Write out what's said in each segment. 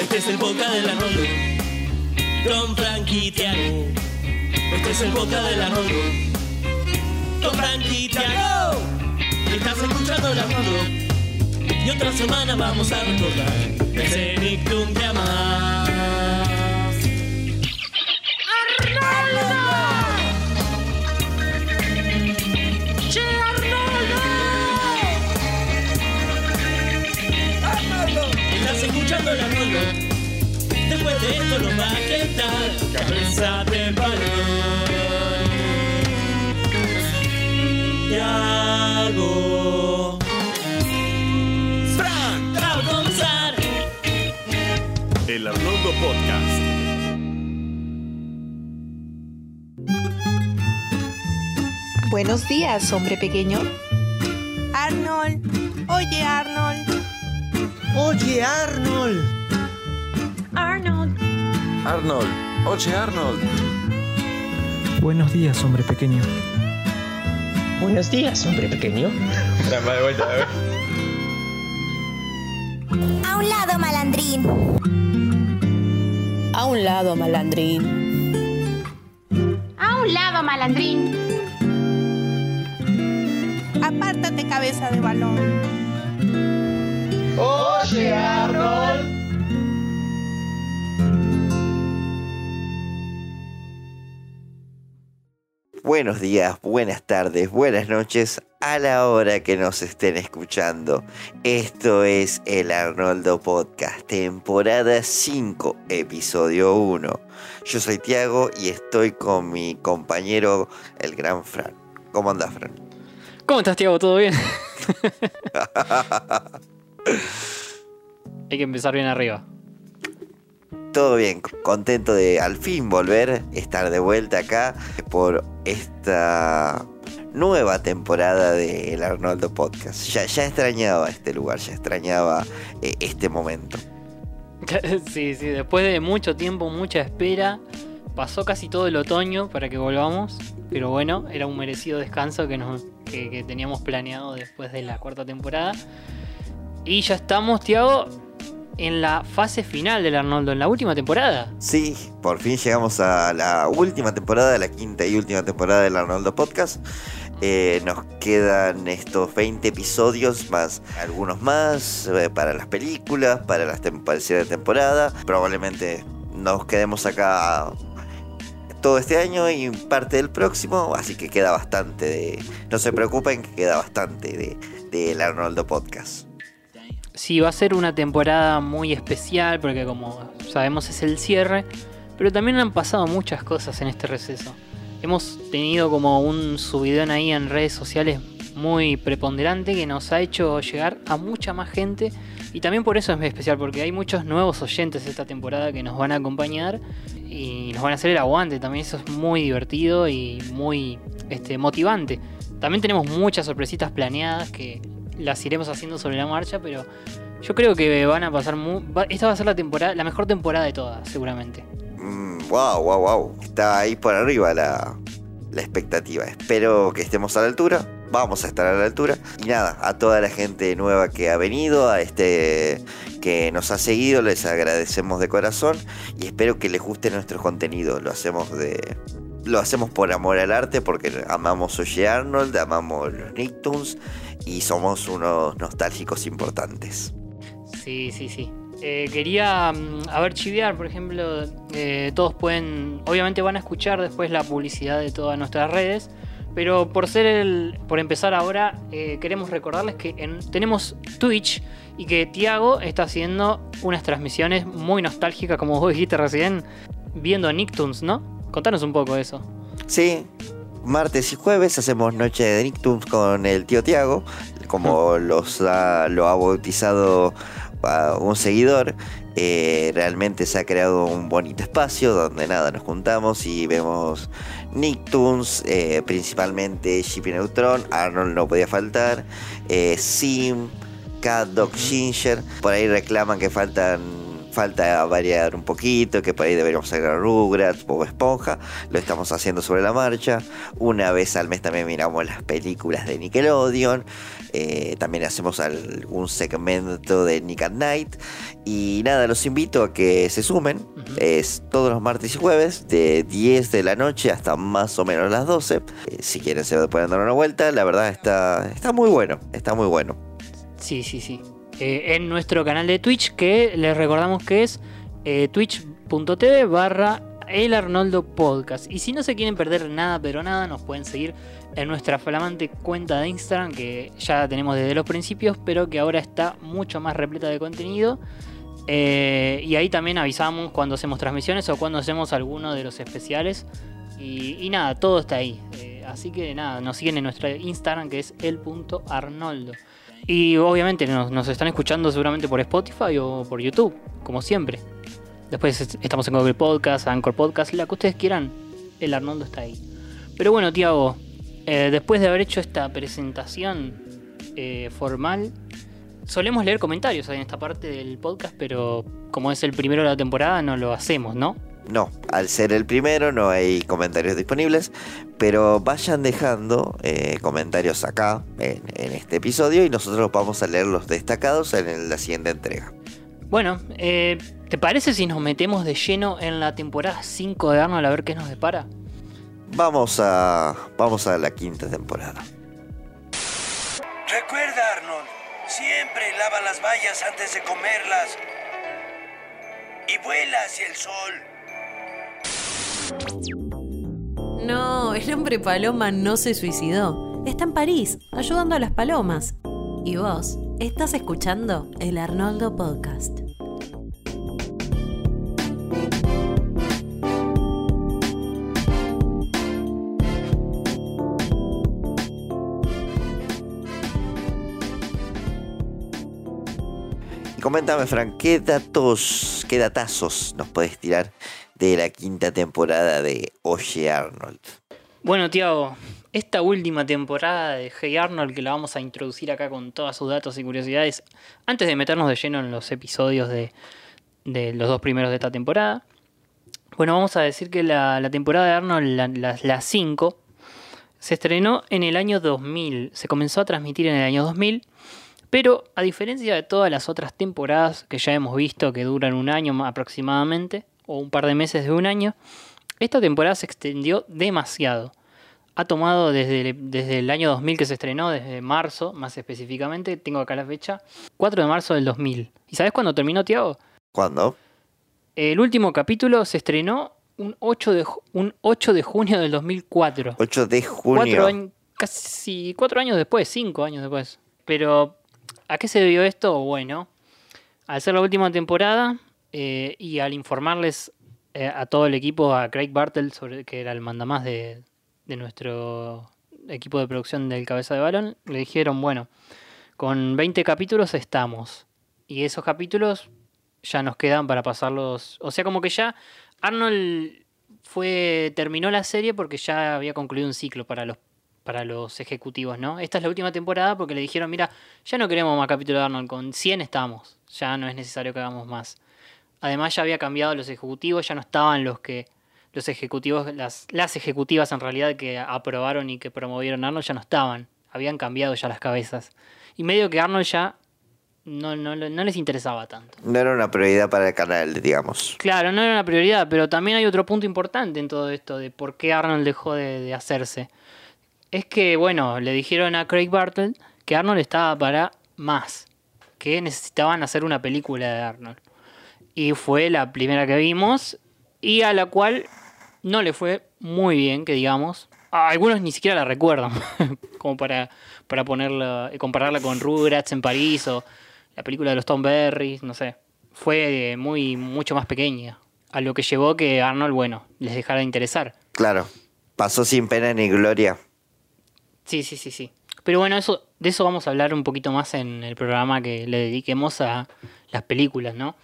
Este es el boca de la Rondo. Con Frankie Tiago. Este es el boca de la Rondo. Con Frankie Tiago. Estás escuchando la Rondo. Y otra semana vamos a recordar ese Nictum de amar. Después de esto nos va a quedar cabeza de balón. Tiago. Fran, va a comenzar. El Arnoldo Podcast. Buenos días, hombre pequeño. Arnold. Oye, Arnold. Oye, Arnold. Arnold. Arnold, oye Arnold. Buenos días, hombre pequeño. Buenos días, hombre pequeño. A un lado, malandrín. A un lado, malandrín. A un lado, malandrín. Apártate, cabeza de balón. Arnold. Buenos días, buenas tardes, buenas noches a la hora que nos estén escuchando. Esto es el Arnoldo Podcast, temporada 5, episodio 1. Yo soy Tiago y estoy con mi compañero, el gran Fran. ¿Cómo andás, Fran? ¿Cómo estás, Tiago? ¿Todo bien? Hay que empezar bien arriba. Todo bien, contento de al fin volver, estar de vuelta acá por esta nueva temporada del Arnoldo Podcast. Ya, ya extrañaba este lugar, ya extrañaba eh, este momento. Sí, sí, después de mucho tiempo, mucha espera, pasó casi todo el otoño para que volvamos, pero bueno, era un merecido descanso que, nos, que, que teníamos planeado después de la cuarta temporada. Y ya estamos, Tiago, en la fase final del Arnoldo, en la última temporada. Sí, por fin llegamos a la última temporada, la quinta y última temporada del Arnoldo Podcast. Eh, nos quedan estos 20 episodios más algunos más eh, para las películas, para las para el de temporada. Probablemente nos quedemos acá todo este año y parte del próximo, así que queda bastante de... No se preocupen que queda bastante de del Arnoldo Podcast. Sí, va a ser una temporada muy especial porque como sabemos es el cierre, pero también han pasado muchas cosas en este receso. Hemos tenido como un subidón ahí en redes sociales muy preponderante que nos ha hecho llegar a mucha más gente y también por eso es muy especial porque hay muchos nuevos oyentes esta temporada que nos van a acompañar y nos van a hacer el aguante, también eso es muy divertido y muy este, motivante. También tenemos muchas sorpresitas planeadas que las iremos haciendo sobre la marcha, pero yo creo que van a pasar mu- va- esta va a ser la temporada, la mejor temporada de todas, seguramente. Wow, wow, wow. Está ahí por arriba la, la expectativa. Espero que estemos a la altura. Vamos a estar a la altura. Y nada, a toda la gente nueva que ha venido, a este que nos ha seguido, les agradecemos de corazón y espero que les guste nuestro contenido. Lo hacemos de lo hacemos por amor al arte porque amamos Oye Arnold, amamos los Nicktoons y somos unos nostálgicos importantes. Sí, sí, sí. Eh, quería, mm, a ver, chivear, por ejemplo, eh, todos pueden, obviamente van a escuchar después la publicidad de todas nuestras redes, pero por ser el, por empezar ahora, eh, queremos recordarles que en- tenemos Twitch y que Tiago está haciendo unas transmisiones muy nostálgicas, como vos dijiste recién, viendo Nicktoons, ¿no? Contanos un poco eso. Sí, martes y jueves hacemos Noche de Nicktoons con el tío Tiago, como los ha- lo ha bautizado un seguidor. Eh, realmente se ha creado un bonito espacio donde nada, nos juntamos y vemos Nicktoons, eh, principalmente Shippy Neutron, Arnold no podía faltar, eh, Sim, Cat Dog Ginger, por ahí reclaman que faltan falta variar un poquito, que por ahí deberíamos agregar Rugrats, Bob Esponja, lo estamos haciendo sobre la marcha. Una vez al mes también miramos las películas de Nickelodeon, eh, también hacemos algún segmento de Nick at Night. Y nada, los invito a que se sumen. Es todos los martes y jueves, de 10 de la noche hasta más o menos las 12. Eh, si quieren se pueden dar una vuelta, la verdad está, está muy bueno, está muy bueno. Sí, sí, sí. Eh, en nuestro canal de Twitch, que les recordamos que es eh, twitch.tv barra el Arnoldo Podcast. Y si no se quieren perder nada, pero nada, nos pueden seguir en nuestra flamante cuenta de Instagram, que ya tenemos desde los principios, pero que ahora está mucho más repleta de contenido. Eh, y ahí también avisamos cuando hacemos transmisiones o cuando hacemos alguno de los especiales. Y, nada, todo está ahí. Así que nada, nos siguen en nuestro Instagram que es el.arnoldo. Y obviamente nos, están escuchando seguramente por Spotify o por YouTube, como siempre. Después est- estamos en Google Podcast, Anchor Podcast, la que ustedes quieran. El Arnoldo está ahí. Pero bueno, Tiago, eh, después de haber hecho esta presentación eh, formal, solemos leer comentarios en esta parte del podcast, pero como es el primero de la temporada, no lo hacemos, ¿no? No, al ser el primero no hay comentarios disponibles, pero vayan dejando eh, comentarios acá en, en este episodio y nosotros vamos a leer los destacados en la siguiente entrega. Bueno, eh, ¿te parece si nos metemos de lleno en la temporada 5 de Arnold a ver qué nos depara? Vamos a, vamos a la quinta temporada. Recuerda, Arnold, siempre lava las bayas antes de comerlas. Y vuela hacia el sol. No, el hombre paloma no se suicidó. Está en París, ayudando a las palomas. Y vos, estás escuchando el Arnoldo Podcast. Y coméntame, Frank, ¿qué datos, qué datazos nos puedes tirar de la quinta temporada de Oye Arnold? Bueno, Tiago, esta última temporada de Hey Arnold, que la vamos a introducir acá con todos sus datos y curiosidades, antes de meternos de lleno en los episodios de, de los dos primeros de esta temporada. Bueno, vamos a decir que la, la temporada de Arnold, la 5, se estrenó en el año 2000. Se comenzó a transmitir en el año 2000. Pero a diferencia de todas las otras temporadas que ya hemos visto que duran un año ma- aproximadamente, o un par de meses de un año, esta temporada se extendió demasiado. Ha tomado desde el, desde el año 2000 que se estrenó, desde marzo más específicamente, tengo acá la fecha, 4 de marzo del 2000. ¿Y sabes cuándo terminó, Tiago? ¿Cuándo? El último capítulo se estrenó un 8 de, un 8 de junio del 2004. 8 de Cuatro junio. años, casi cuatro años después, cinco años después. Pero, ¿a qué se debió esto? Bueno, al ser la última temporada eh, y al informarles eh, a todo el equipo, a Craig Bartel, sobre, que era el mandamás de, de nuestro equipo de producción del Cabeza de Balón, le dijeron, bueno, con 20 capítulos estamos. Y esos capítulos ya nos quedan para pasarlos. O sea, como que ya Arnold fue terminó la serie porque ya había concluido un ciclo para los para los ejecutivos, ¿no? Esta es la última temporada porque le dijeron, mira, ya no queremos más capítulo de Arnold, con 100 estamos, ya no es necesario que hagamos más. Además ya había cambiado los ejecutivos, ya no estaban los que los ejecutivos, las, las ejecutivas en realidad que aprobaron y que promovieron a Arnold ya no estaban, habían cambiado ya las cabezas. Y medio que Arnold ya no, no, no les interesaba tanto. No era una prioridad para el canal, digamos. Claro, no era una prioridad, pero también hay otro punto importante en todo esto de por qué Arnold dejó de, de hacerse. Es que, bueno, le dijeron a Craig Bartlett que Arnold estaba para más, que necesitaban hacer una película de Arnold. Y fue la primera que vimos y a la cual no le fue muy bien, que digamos. A algunos ni siquiera la recuerdan, como para, para ponerla, compararla con Rugrats en París o la película de los Tom Berries, no sé. Fue muy, mucho más pequeña. A lo que llevó que Arnold, bueno, les dejara de interesar. Claro. Pasó sin pena ni gloria. Sí, sí, sí, sí. Pero bueno, eso, de eso vamos a hablar un poquito más en el programa que le dediquemos a las películas, ¿no?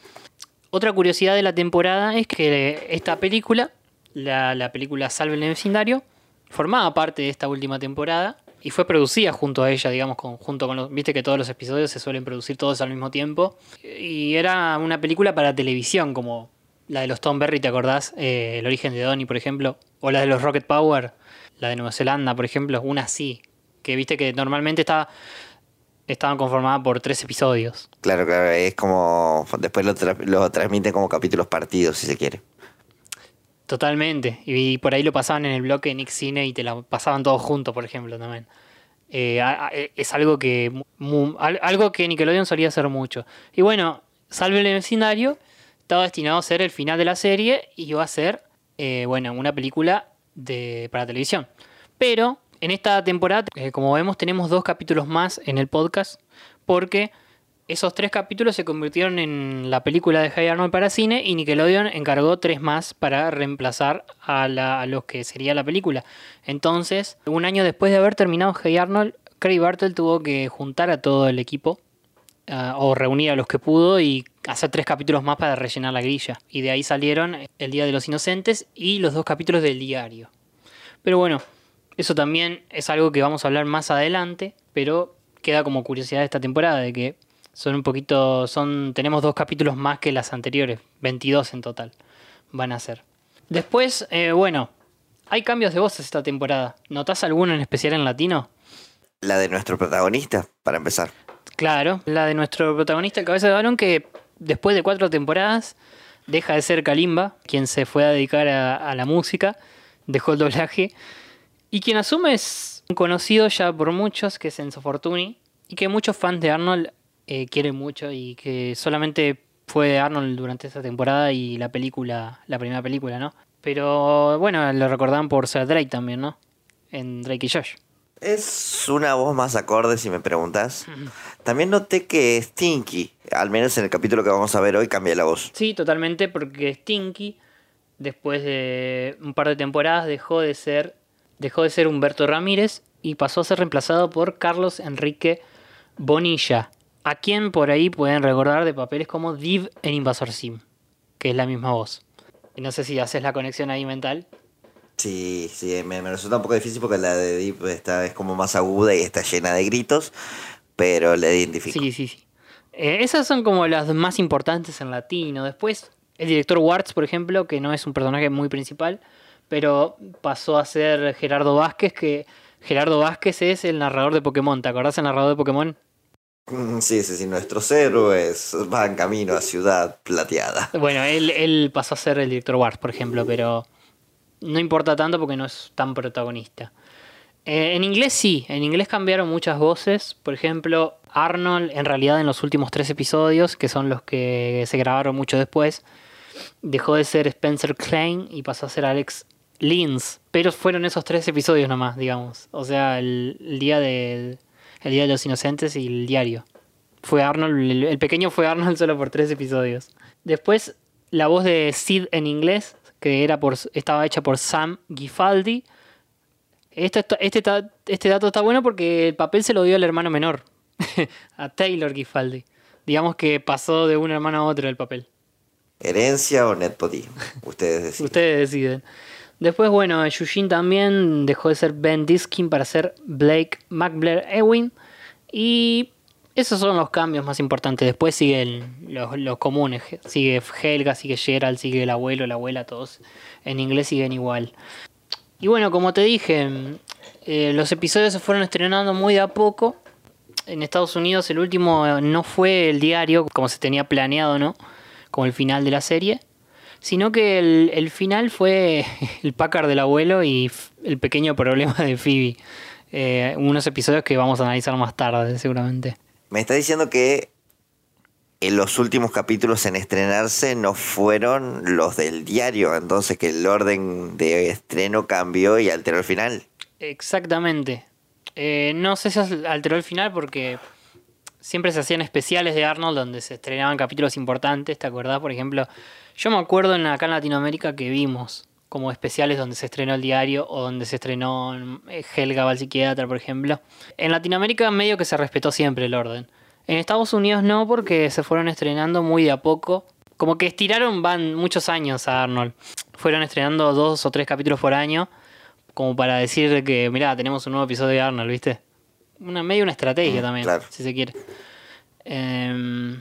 Otra curiosidad de la temporada es que esta película, la, la película Salve el vecindario, formaba parte de esta última temporada y fue producida junto a ella, digamos, junto con los. Viste que todos los episodios se suelen producir todos al mismo tiempo. Y era una película para televisión, como la de los Tom Berry, ¿te acordás? Eh, el origen de Donnie, por ejemplo. O la de los Rocket Power, la de Nueva Zelanda, por ejemplo. Una así. Que viste que normalmente estaba, estaban conformadas por tres episodios. Claro, claro, es como. Después lo, tra- lo transmiten como capítulos partidos, si se quiere. Totalmente. Y, por ahí lo pasaban en el bloque de Nick Cine y te la pasaban todos juntos, por ejemplo, también. Eh, a- a- es algo que mu- al- algo que Nickelodeon solía hacer mucho. Y bueno, Salve el vecindario estaba destinado a ser el final de la serie y iba a ser, eh, bueno, una película de, para televisión. Pero en esta temporada, eh, como vemos, tenemos dos capítulos más en el podcast porque esos tres capítulos se convirtieron en la película de Hey Arnold para cine y Nickelodeon encargó tres más para reemplazar a, la- los que sería la película. Entonces, un año después de haber terminado Hey Arnold, Craig Bartle tuvo que juntar a todo el equipo ah, o reunir a los que pudo y hacer tres capítulos más para rellenar la grilla. Y de ahí salieron El Día de los Inocentes y los dos capítulos del diario. Pero bueno, eso también es algo que vamos a hablar más adelante, pero queda como curiosidad de esta temporada de que son un poquito son tenemos dos capítulos más que las anteriores, 22 en total van a ser. Después, eh, bueno, hay cambios de voces esta temporada. ¿Notás alguno en especial en latino? La de nuestro protagonista, para empezar. Claro, la de nuestro protagonista, el cabeza de balón, que después de cuatro temporadas deja de ser Kalimba, quien se fue a dedicar a, a la música, dejó el doblaje, y quien asume es un conocido ya por muchos, que es Enzo Fortuni, y que muchos fans de Arnold eh, quieren mucho, y que solamente fue Arnold durante esta temporada y la película, la primera película, ¿no? Pero bueno, lo recordaban por ser Drake también, ¿no? En Drake y Josh. Es una voz más acorde, si me preguntas. También noté que Stinky, al menos en el capítulo que vamos a ver hoy, cambia la voz. Sí, totalmente, porque Stinky, después de un par de temporadas, dejó de ser, dejó de ser Humberto Ramírez y pasó a ser reemplazado por Carlos Enrique Bonilla, a quien por ahí pueden recordar de papeles como Div en Invasor Sim, que es la misma voz. Y no sé si haces la conexión ahí mental. Sí, sí, me, me resulta un poco difícil porque la de Deep está, es como más aguda y está llena de gritos, pero le identifico. Sí, sí, sí. Eh, esas son como las más importantes en latino. Después, el director Warts, por ejemplo, que no es un personaje muy principal, pero pasó a ser Gerardo Vázquez, que Gerardo Vázquez es el narrador de Pokémon. ¿Te acordás el narrador de Pokémon? Mm, Sí, sí, sí, nuestros héroes van camino a Ciudad Plateada. Bueno, él, él pasó a ser el director Warts, por ejemplo, pero no importa tanto porque no es tan protagonista. Eh, en inglés sí, en inglés cambiaron muchas voces. Por ejemplo, Arnold, en realidad en los últimos tres episodios, que son los que se grabaron mucho después, dejó de ser Spencer Klein y pasó a ser Alex Lins. Pero fueron esos tres episodios nomás, digamos. O sea, el, el día del el día de los inocentes y el diario. Fue Arnold, el, el pequeño fue Arnold solo por tres episodios. Después, la voz de Sid en inglés, que era por, estaba hecha por Sam Gifaldi. Este, este, este dato está bueno porque el papel se lo dio al hermano menor, a Taylor Gifaldi. Digamos que pasó de un hermano a otro el papel. ¿Herencia o nepotismo? Ustedes deciden. Ustedes deciden. Después, bueno, Eugene también dejó de ser Ben Diskin para ser Blake McBlair Ewing. Y esos son los cambios más importantes. Después siguen los, los comunes. Sigue Helga, sigue Gerald, sigue el abuelo, la abuela, todos en inglés siguen igual. Y bueno, como te dije, eh, los episodios se fueron estrenando muy de a poco. En Estados Unidos el último no fue el diario como se tenía planeado, ¿no? Como el final de la serie. Sino que el, el final fue el Packard del abuelo y el pequeño problema de Phoebe. Eh, unos episodios que vamos a analizar más tarde, seguramente. Me está diciendo que en los últimos capítulos en estrenarse no fueron los del diario, entonces que el orden de estreno cambió y alteró el final. Exactamente. Eh, no sé si alteró el final porque siempre se hacían especiales de Arnold donde se estrenaban capítulos importantes, ¿te acordás? Por ejemplo, yo me acuerdo en acá en Latinoamérica que vimos como especiales donde se estrenó el diario o donde se estrenó eh, Helga va psiquiatra, por ejemplo. En Latinoamérica medio que se respetó siempre el orden. En Estados Unidos no porque se fueron estrenando muy de a poco. Como que estiraron van muchos años a Arnold. Fueron estrenando dos o tres capítulos por año como para decir que, mirá, tenemos un nuevo episodio de Arnold, ¿viste? Una, medio una estrategia también, si se quiere. Em,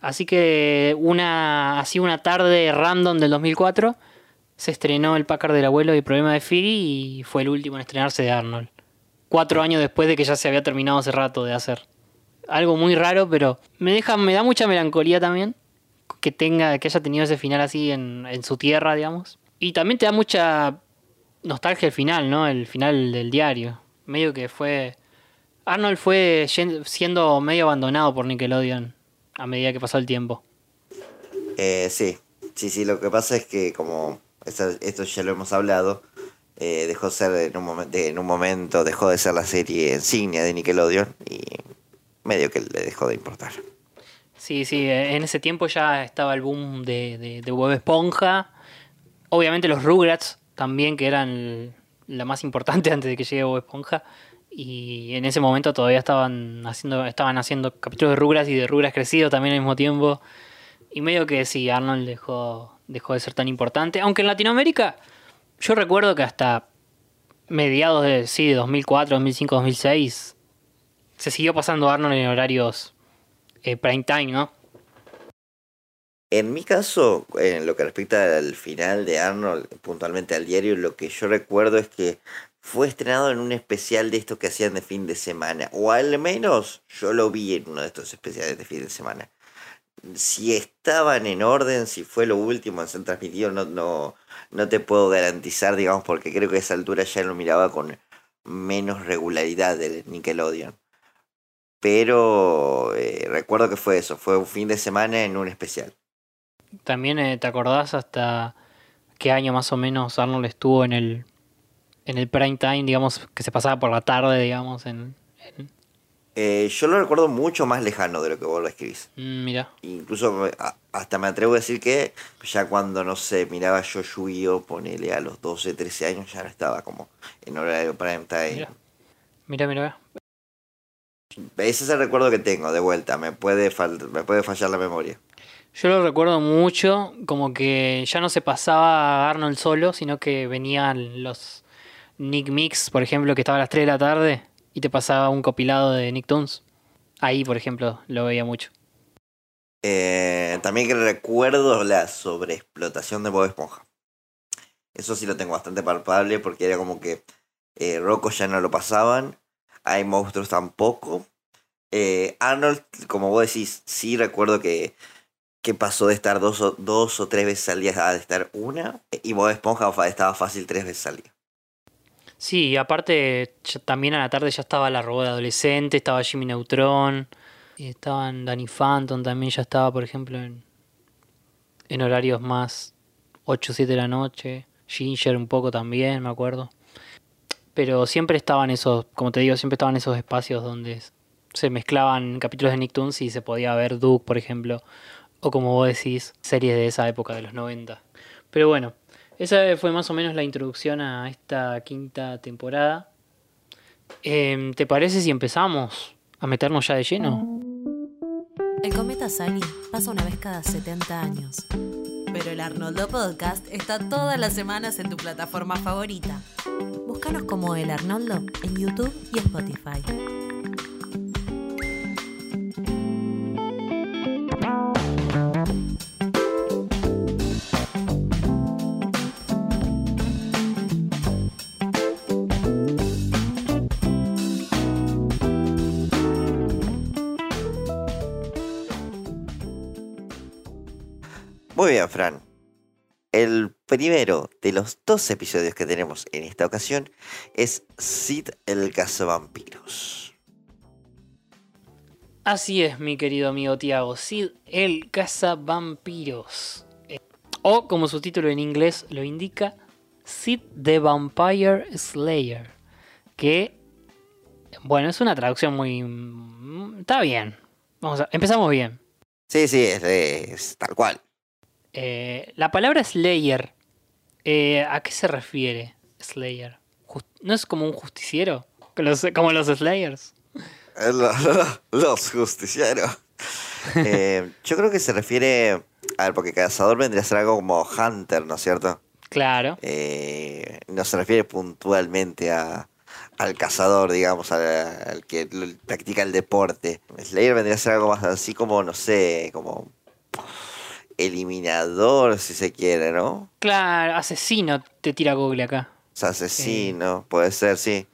así que una, así una tarde random del 2004 se estrenó el Packard del abuelo y el problema de Figgy y fue el último en estrenarse de Arnold. Cuatro años después de que ya se había terminado hace rato de hacer. Algo muy raro, pero me deja, me da mucha melancolía también que tenga, que haya tenido ese final así en, en su tierra, digamos. Y también te da mucha nostalgia el final, ¿no? El final del diario. Medio que fue. Arnold fue siendo medio abandonado por Nickelodeon a medida que pasó el tiempo. Eh, sí, sí, sí. Lo que pasa es que, como esto ya lo hemos hablado, eh, dejó de ser en un, momento, en un momento, dejó de ser la serie insignia de Nickelodeon y medio que le dejó de importar. Sí, sí, en ese tiempo ya estaba el boom de, de, de Bob Esponja. Obviamente los Rugrats también, que eran la más importante antes de que llegue Bob Esponja. Y en ese momento todavía estaban haciendo, estaban haciendo capítulos de Rugrats y de Rugrats crecido también al mismo tiempo. Y medio que sí, Arnold dejó, dejó de ser tan importante. Aunque en Latinoamérica, yo recuerdo que hasta mediados de, sí, de 2004, 2005, 2006, se siguió pasando Arnold en horarios eh, prime time, ¿no? En mi caso, en lo que respecta al final de Arnold, puntualmente al diario, lo que yo recuerdo es que fue estrenado en un especial de estos que hacían de fin de semana. O al menos yo lo vi en uno de estos especiales de fin de semana. Si estaban en orden, si fue lo último en ser transmitido, no, no, no te puedo garantizar, digamos, porque creo que a esa altura ya lo miraba con menos regularidad del Nickelodeon. Pero eh, recuerdo que fue eso, fue un fin de semana en un especial. También eh, te acordás hasta qué año más o menos Arnold estuvo en el en el prime time, digamos, que se pasaba por la tarde, digamos, en... Eh, yo lo recuerdo mucho más lejano de lo que vos lo escribís. Mm, mira. Incluso hasta me atrevo a decir que ya cuando, no sé, miraba yo Yu-Gi-Oh, ponele a los 12, 13 años, ya no estaba como en horario prime time. Mira, mira, Ese es el recuerdo que tengo, de vuelta, me puede, me puede fallar la memoria. Yo lo recuerdo mucho, como que ya no se pasaba Arnold solo, sino que venían los Nick Mix, por ejemplo, que estaba a las 3 de la tarde y te pasaba un copilado de Nicktoons. Ahí, por ejemplo, lo veía mucho. Eh, también recuerdo la sobreexplotación de Bob Esponja. Eso sí lo tengo bastante palpable porque era como que eh, Rocco ya no lo pasaban, hay monstruos tampoco. Eh, Arnold, como vos decís, sí recuerdo que que pasó de estar dos o, dos o tres veces al día a estar una. Y Bob Esponja estaba fácil tres veces al día. Sí, y aparte también a la tarde ya estaba la robot adolescente, estaba Jimmy Neutron, y estaban Danny Phantom también ya estaba, por ejemplo, en, en horarios más 8 o 7 de la noche. Ginger un poco también, me acuerdo. Pero siempre estaban esos, como te digo, siempre estaban esos espacios donde se mezclaban capítulos de Nicktoons y se podía ver Duke, por ejemplo, o como vos decís, series de esa época de los 90. Pero bueno, esa fue más o menos la introducción a esta quinta temporada. Em, ¿Te parece si empezamos a meternos ya de lleno? El cometa Sally pasa una vez cada 70 años. Pero el Arnoldo Podcast está todas las semanas en tu plataforma favorita. Búscanos como El Arnoldo en YouTube y Spotify. Muy bien, Fran. El primero de los dos episodios que tenemos en esta ocasión es Sid el cazavampiros. Así es, mi querido amigo Tiago, Sid el cazavampiros. Eh, o como su título en inglés lo indica, Sid the Vampire Slayer. Que, bueno, es una traducción muy... Mm, está bien. Vamos a... Empezamos bien. Sí, sí, es tal cual. Eh, la palabra Slayer, eh, ¿a qué se refiere Slayer? ¿No es como un justiciero? como los Slayers. Eh, los justicieros. yo creo que se refiere. A ver, porque cazador vendría a ser algo como Hunter, ¿no es cierto? Claro. Eh, no se refiere puntualmente a, al cazador, digamos, al, al que practica el deporte. Slayer vendría a ser algo más así como, no sé, como eliminador, si se quiere, ¿no? Claro, asesino te tira Google acá. O sea, asesino, puede ser, sí.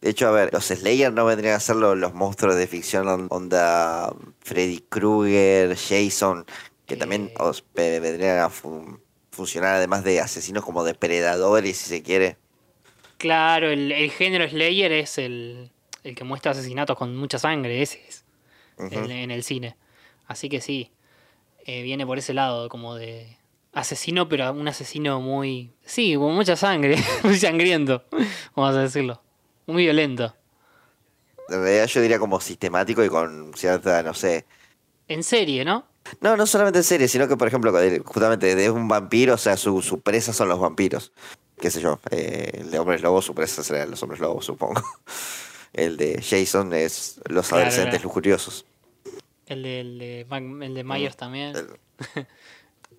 De hecho, a ver, los Slayer no vendrían a ser lo- los, monstruos de ficción on- onda Freddy Krueger, Jason, que también os- vendrían a fu- funcionar además de asesinos como depredadores, si se quiere. Claro, el, el género Slayer es el, el que muestra asesinatos con mucha sangre, ese es. En el cine. Así que sí, eh, viene por ese lado, como de asesino, pero un asesino muy... Sí, con mucha sangre, muy sangriento, vamos a decirlo. Muy violento. En realidad yo diría como sistemático y con cierta, no sé. En serie, ¿no? No, no solamente en serie, sino que, por ejemplo, justamente de un vampiro, o sea, su, su presa son los vampiros. Qué sé yo, eh, el de hombres lobos, su presa serán los hombres lobos, supongo. El de Jason es los Claro, adolescentes claro. lujuriosos. El de, el de, Mac- el Mm. de Myers también.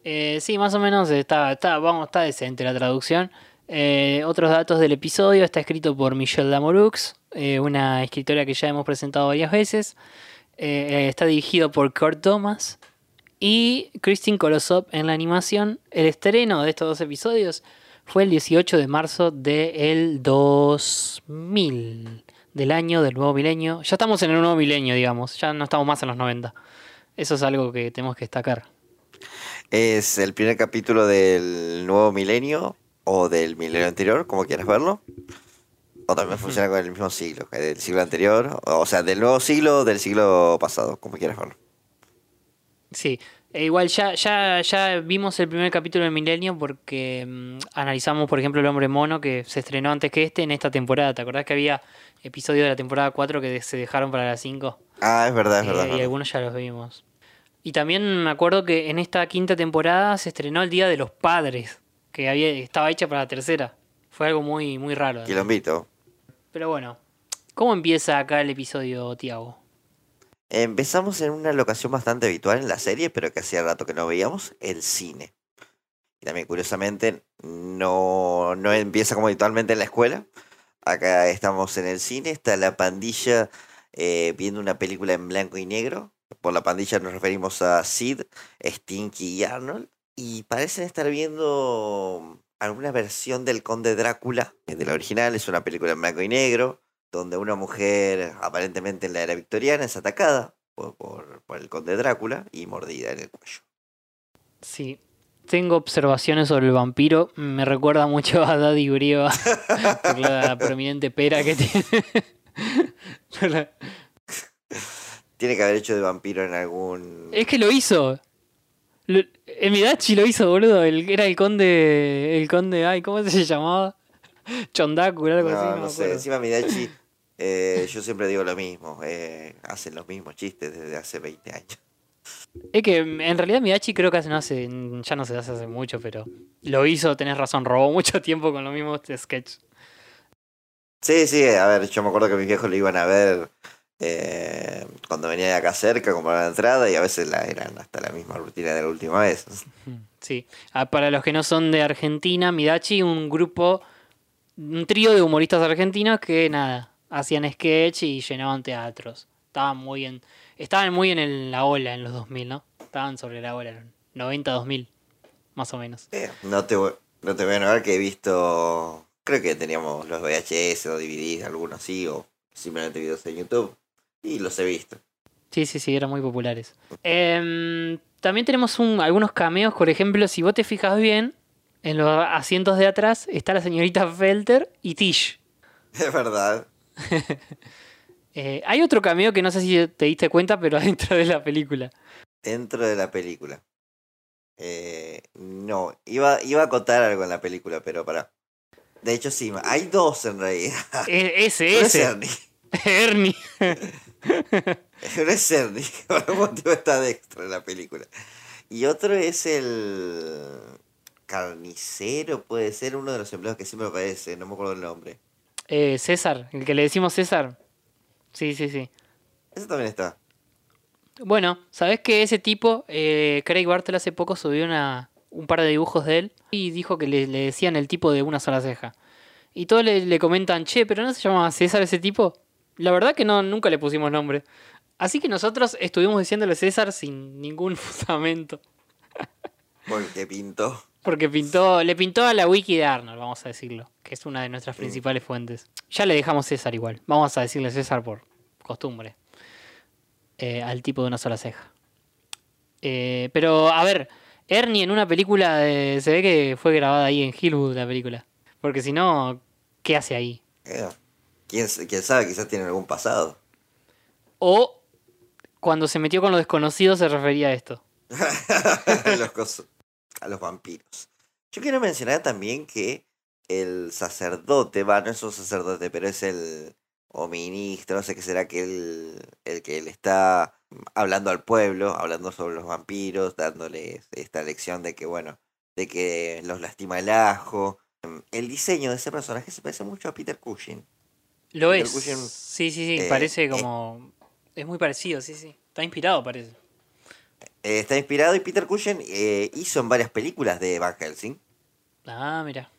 Eh, sí, más o menos está, está, vamos, está decente la traducción. Eh, otros datos del episodio, está escrito por Michelle Lamorux, eh, una escritora que ya hemos presentado varias veces. Está dirigido por Kurt Thomas y Christine Kolosov en la animación. El estreno de estos dos episodios fue el 18 de marzo del 2000, del año del nuevo milenio. Ya estamos en el nuevo milenio, digamos, ya no estamos más en los 90. Eso es algo que tenemos que destacar. Es el primer capítulo del nuevo milenio o del milenio anterior, como quieras verlo. O también funciona con el mismo siglo, del siglo anterior, o sea, del nuevo siglo o del siglo pasado, como quieras verlo. Sí, e igual ya, ya, ya vimos el primer capítulo del Milenio porque mm, analizamos, por ejemplo, El Hombre Mono que se estrenó antes que este en esta temporada. ¿Te acordás que había episodios de la temporada 4 que se dejaron para la 5? Ah, es verdad, es Eh, verdad. y algunos ya los vimos. Y también me acuerdo que en esta quinta temporada se estrenó el Día de los Padres, que había, estaba hecha para la tercera. Fue algo muy, muy raro. Quilombito. Pero bueno, ¿cómo empieza acá el episodio, Tiago? Empezamos en una locación bastante habitual en la serie, pero que hacía rato que no veíamos, el cine. Y también, curiosamente, no, no empieza como habitualmente en la escuela. Acá estamos en el cine, está la pandilla eh, viendo una película en blanco y negro. Por la pandilla nos referimos a Sid, Stinky y Arnold. Y parecen estar viendo alguna versión del Conde Drácula, eh, de la original, es una película en blanco y negro donde una mujer, aparentemente en la era victoriana, es atacada por, por, por el conde Drácula y mordida en el cuello. Sí. Tengo observaciones sobre el vampiro. Me recuerda mucho a Daddy Brieva por la prominente pera que tiene. Tiene que haber hecho de vampiro en algún... Es que lo hizo. Lo- lo hizo, boludo. El, era el conde. El conde. Ay, ¿cómo se llamaba? Chondaku, algo No, así. no, no sé, encima Midachi, eh, yo siempre digo lo mismo, eh, hacen los mismos chistes desde hace 20 años. Es que en realidad Midachi creo que hace, no hace, ya no se hace hace mucho, pero lo hizo, tenés razón, robó mucho tiempo con los mismos sketches. Sí, sí, a ver, yo me acuerdo que mis viejos lo iban a ver eh, cuando venía de acá cerca, como a la entrada, y a veces la, eran hasta la misma rutina de la última vez. Sí. Ah, para los que no son de Argentina, Midachi, un grupo, un trío de humoristas argentinos que nada, hacían sketch y llenaban teatros. Estaban muy en, estaban muy en el- la ola en los 2000, ¿no? Estaban sobre la ola, 90-2000, más o menos. Eh, no, te, voy- no te voy a negar que he visto, creo que teníamos los VHS o DVDs, algunos sí, o simplemente videos en YouTube, y los he visto. Sí, sí, sí, eran muy populares. Em, también tenemos un- algunos cameos, por ejemplo, si vos te fijas bien, en los asientos de atrás está la señorita Felter y Tish. Es verdad. Eh, hay otro cameo que no sé si te diste cuenta, pero adentro de la película. Dentro de la película. Eh, no, iba, iba a acotar algo en la película, pero para. De hecho, sí, hay dos en realidad. E- ese, No es ese. Ernie. Ernie. No es Ernie, por algún motivo está Dexter en la película. Y otro es el carnicero, puede ser uno de los empleados que siempre aparece, no me acuerdo el nombre. Eh, César, el que le decimos César. Sí, sí, sí. Ese también está. Bueno, ¿sabés que ese tipo, eh, Craig Bartle hace poco subió una, un par de dibujos de él y dijo que le, le decían el tipo de una sola ceja. Y todos le, le comentan, che, pero no se llamaba César ese tipo. La verdad que no, nunca le pusimos nombre. Así que nosotros estuvimos diciéndole César sin ningún fundamento. Porque pintó. Porque pintó, le pintó a la wiki de Arnold, vamos a decirlo, que es una de nuestras principales fuentes. Ya le dejamos César igual, vamos a decirle César por costumbre. Eh, al tipo de una sola ceja. Eh, pero, a ver, Ernie en una película de- se ve que fue grabada ahí en Hillwood la película. Porque si no, ¿qué hace ahí? Eh, ¿Quién, quién sabe? Quizás tiene algún pasado. O cuando se metió con los desconocidos se refería a esto. los cos- a los vampiros. Yo quiero mencionar también que el sacerdote, va, no es un sacerdote, pero es el o ministro, no sé qué será que él, el que le está hablando al pueblo, hablando sobre los vampiros, dándoles esta lección de que, bueno, de que los lastima el ajo. El diseño de ese personaje se parece mucho a Peter Cushing. Lo Peter es. Cushing, Sí, sí, sí, eh, parece eh, como... Es muy parecido, sí, sí. Está inspirado, parece. Eh, está inspirado y Peter Cushing eh, hizo en varias películas de Van Helsing. Ah, mira.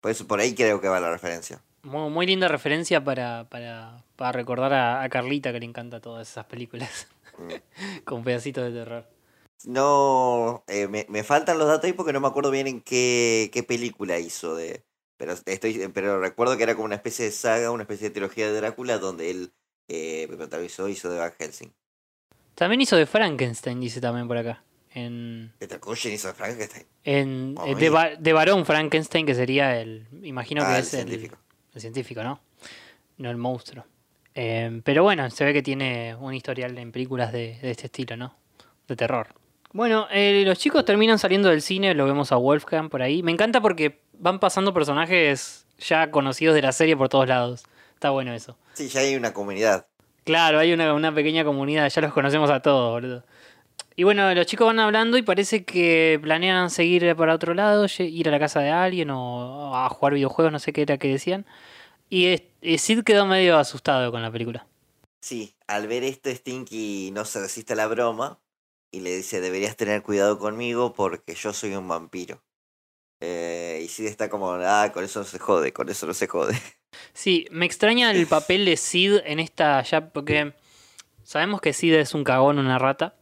Por eso por ahí creo que va la referencia. Muy, muy linda referencia para, para, para recordar a, a Carlita que le encanta todas esas películas. Con pedacitos de terror. No, eh, me, me faltan los datos ahí porque no me acuerdo bien en qué, qué película hizo de. Pero estoy, pero recuerdo que era como una especie de saga, una especie de trilogía de Drácula donde él eh, protagonizó, hizo de Van Helsing. También hizo de Frankenstein, dice también por acá. En, Peter Cushing hizo de Frankenstein. en, Oh, eh, de, varón Frankenstein, que sería el. Imagino Ah, que el es el científico. el científico, ¿no? No el monstruo. Eh, pero bueno, se ve que tiene un historial en películas de, de este estilo, ¿no? De terror. Bueno, eh, los chicos terminan saliendo del cine, lo vemos a Wolfgang por ahí. Me encanta porque van pasando personajes ya conocidos de la serie por todos lados. Está bueno eso. Sí, ya hay una comunidad. Claro, hay una, una pequeña comunidad, ya los conocemos a todos, boludo. Y bueno, los chicos van hablando y parece que planean seguir para otro lado, ir a la casa de alguien o a jugar videojuegos, no sé qué era que decían. Y Sid quedó medio asustado con la película. Sí, al ver esto, Stinky no se resiste a la broma y le dice: Deberías tener cuidado conmigo porque yo soy un vampiro. Eh, y Sid está como: Ah, con eso no se jode, con eso no se jode. Sí, me extraña el papel de Sid en esta ya, porque sabemos que Sid es un cagón, una rata.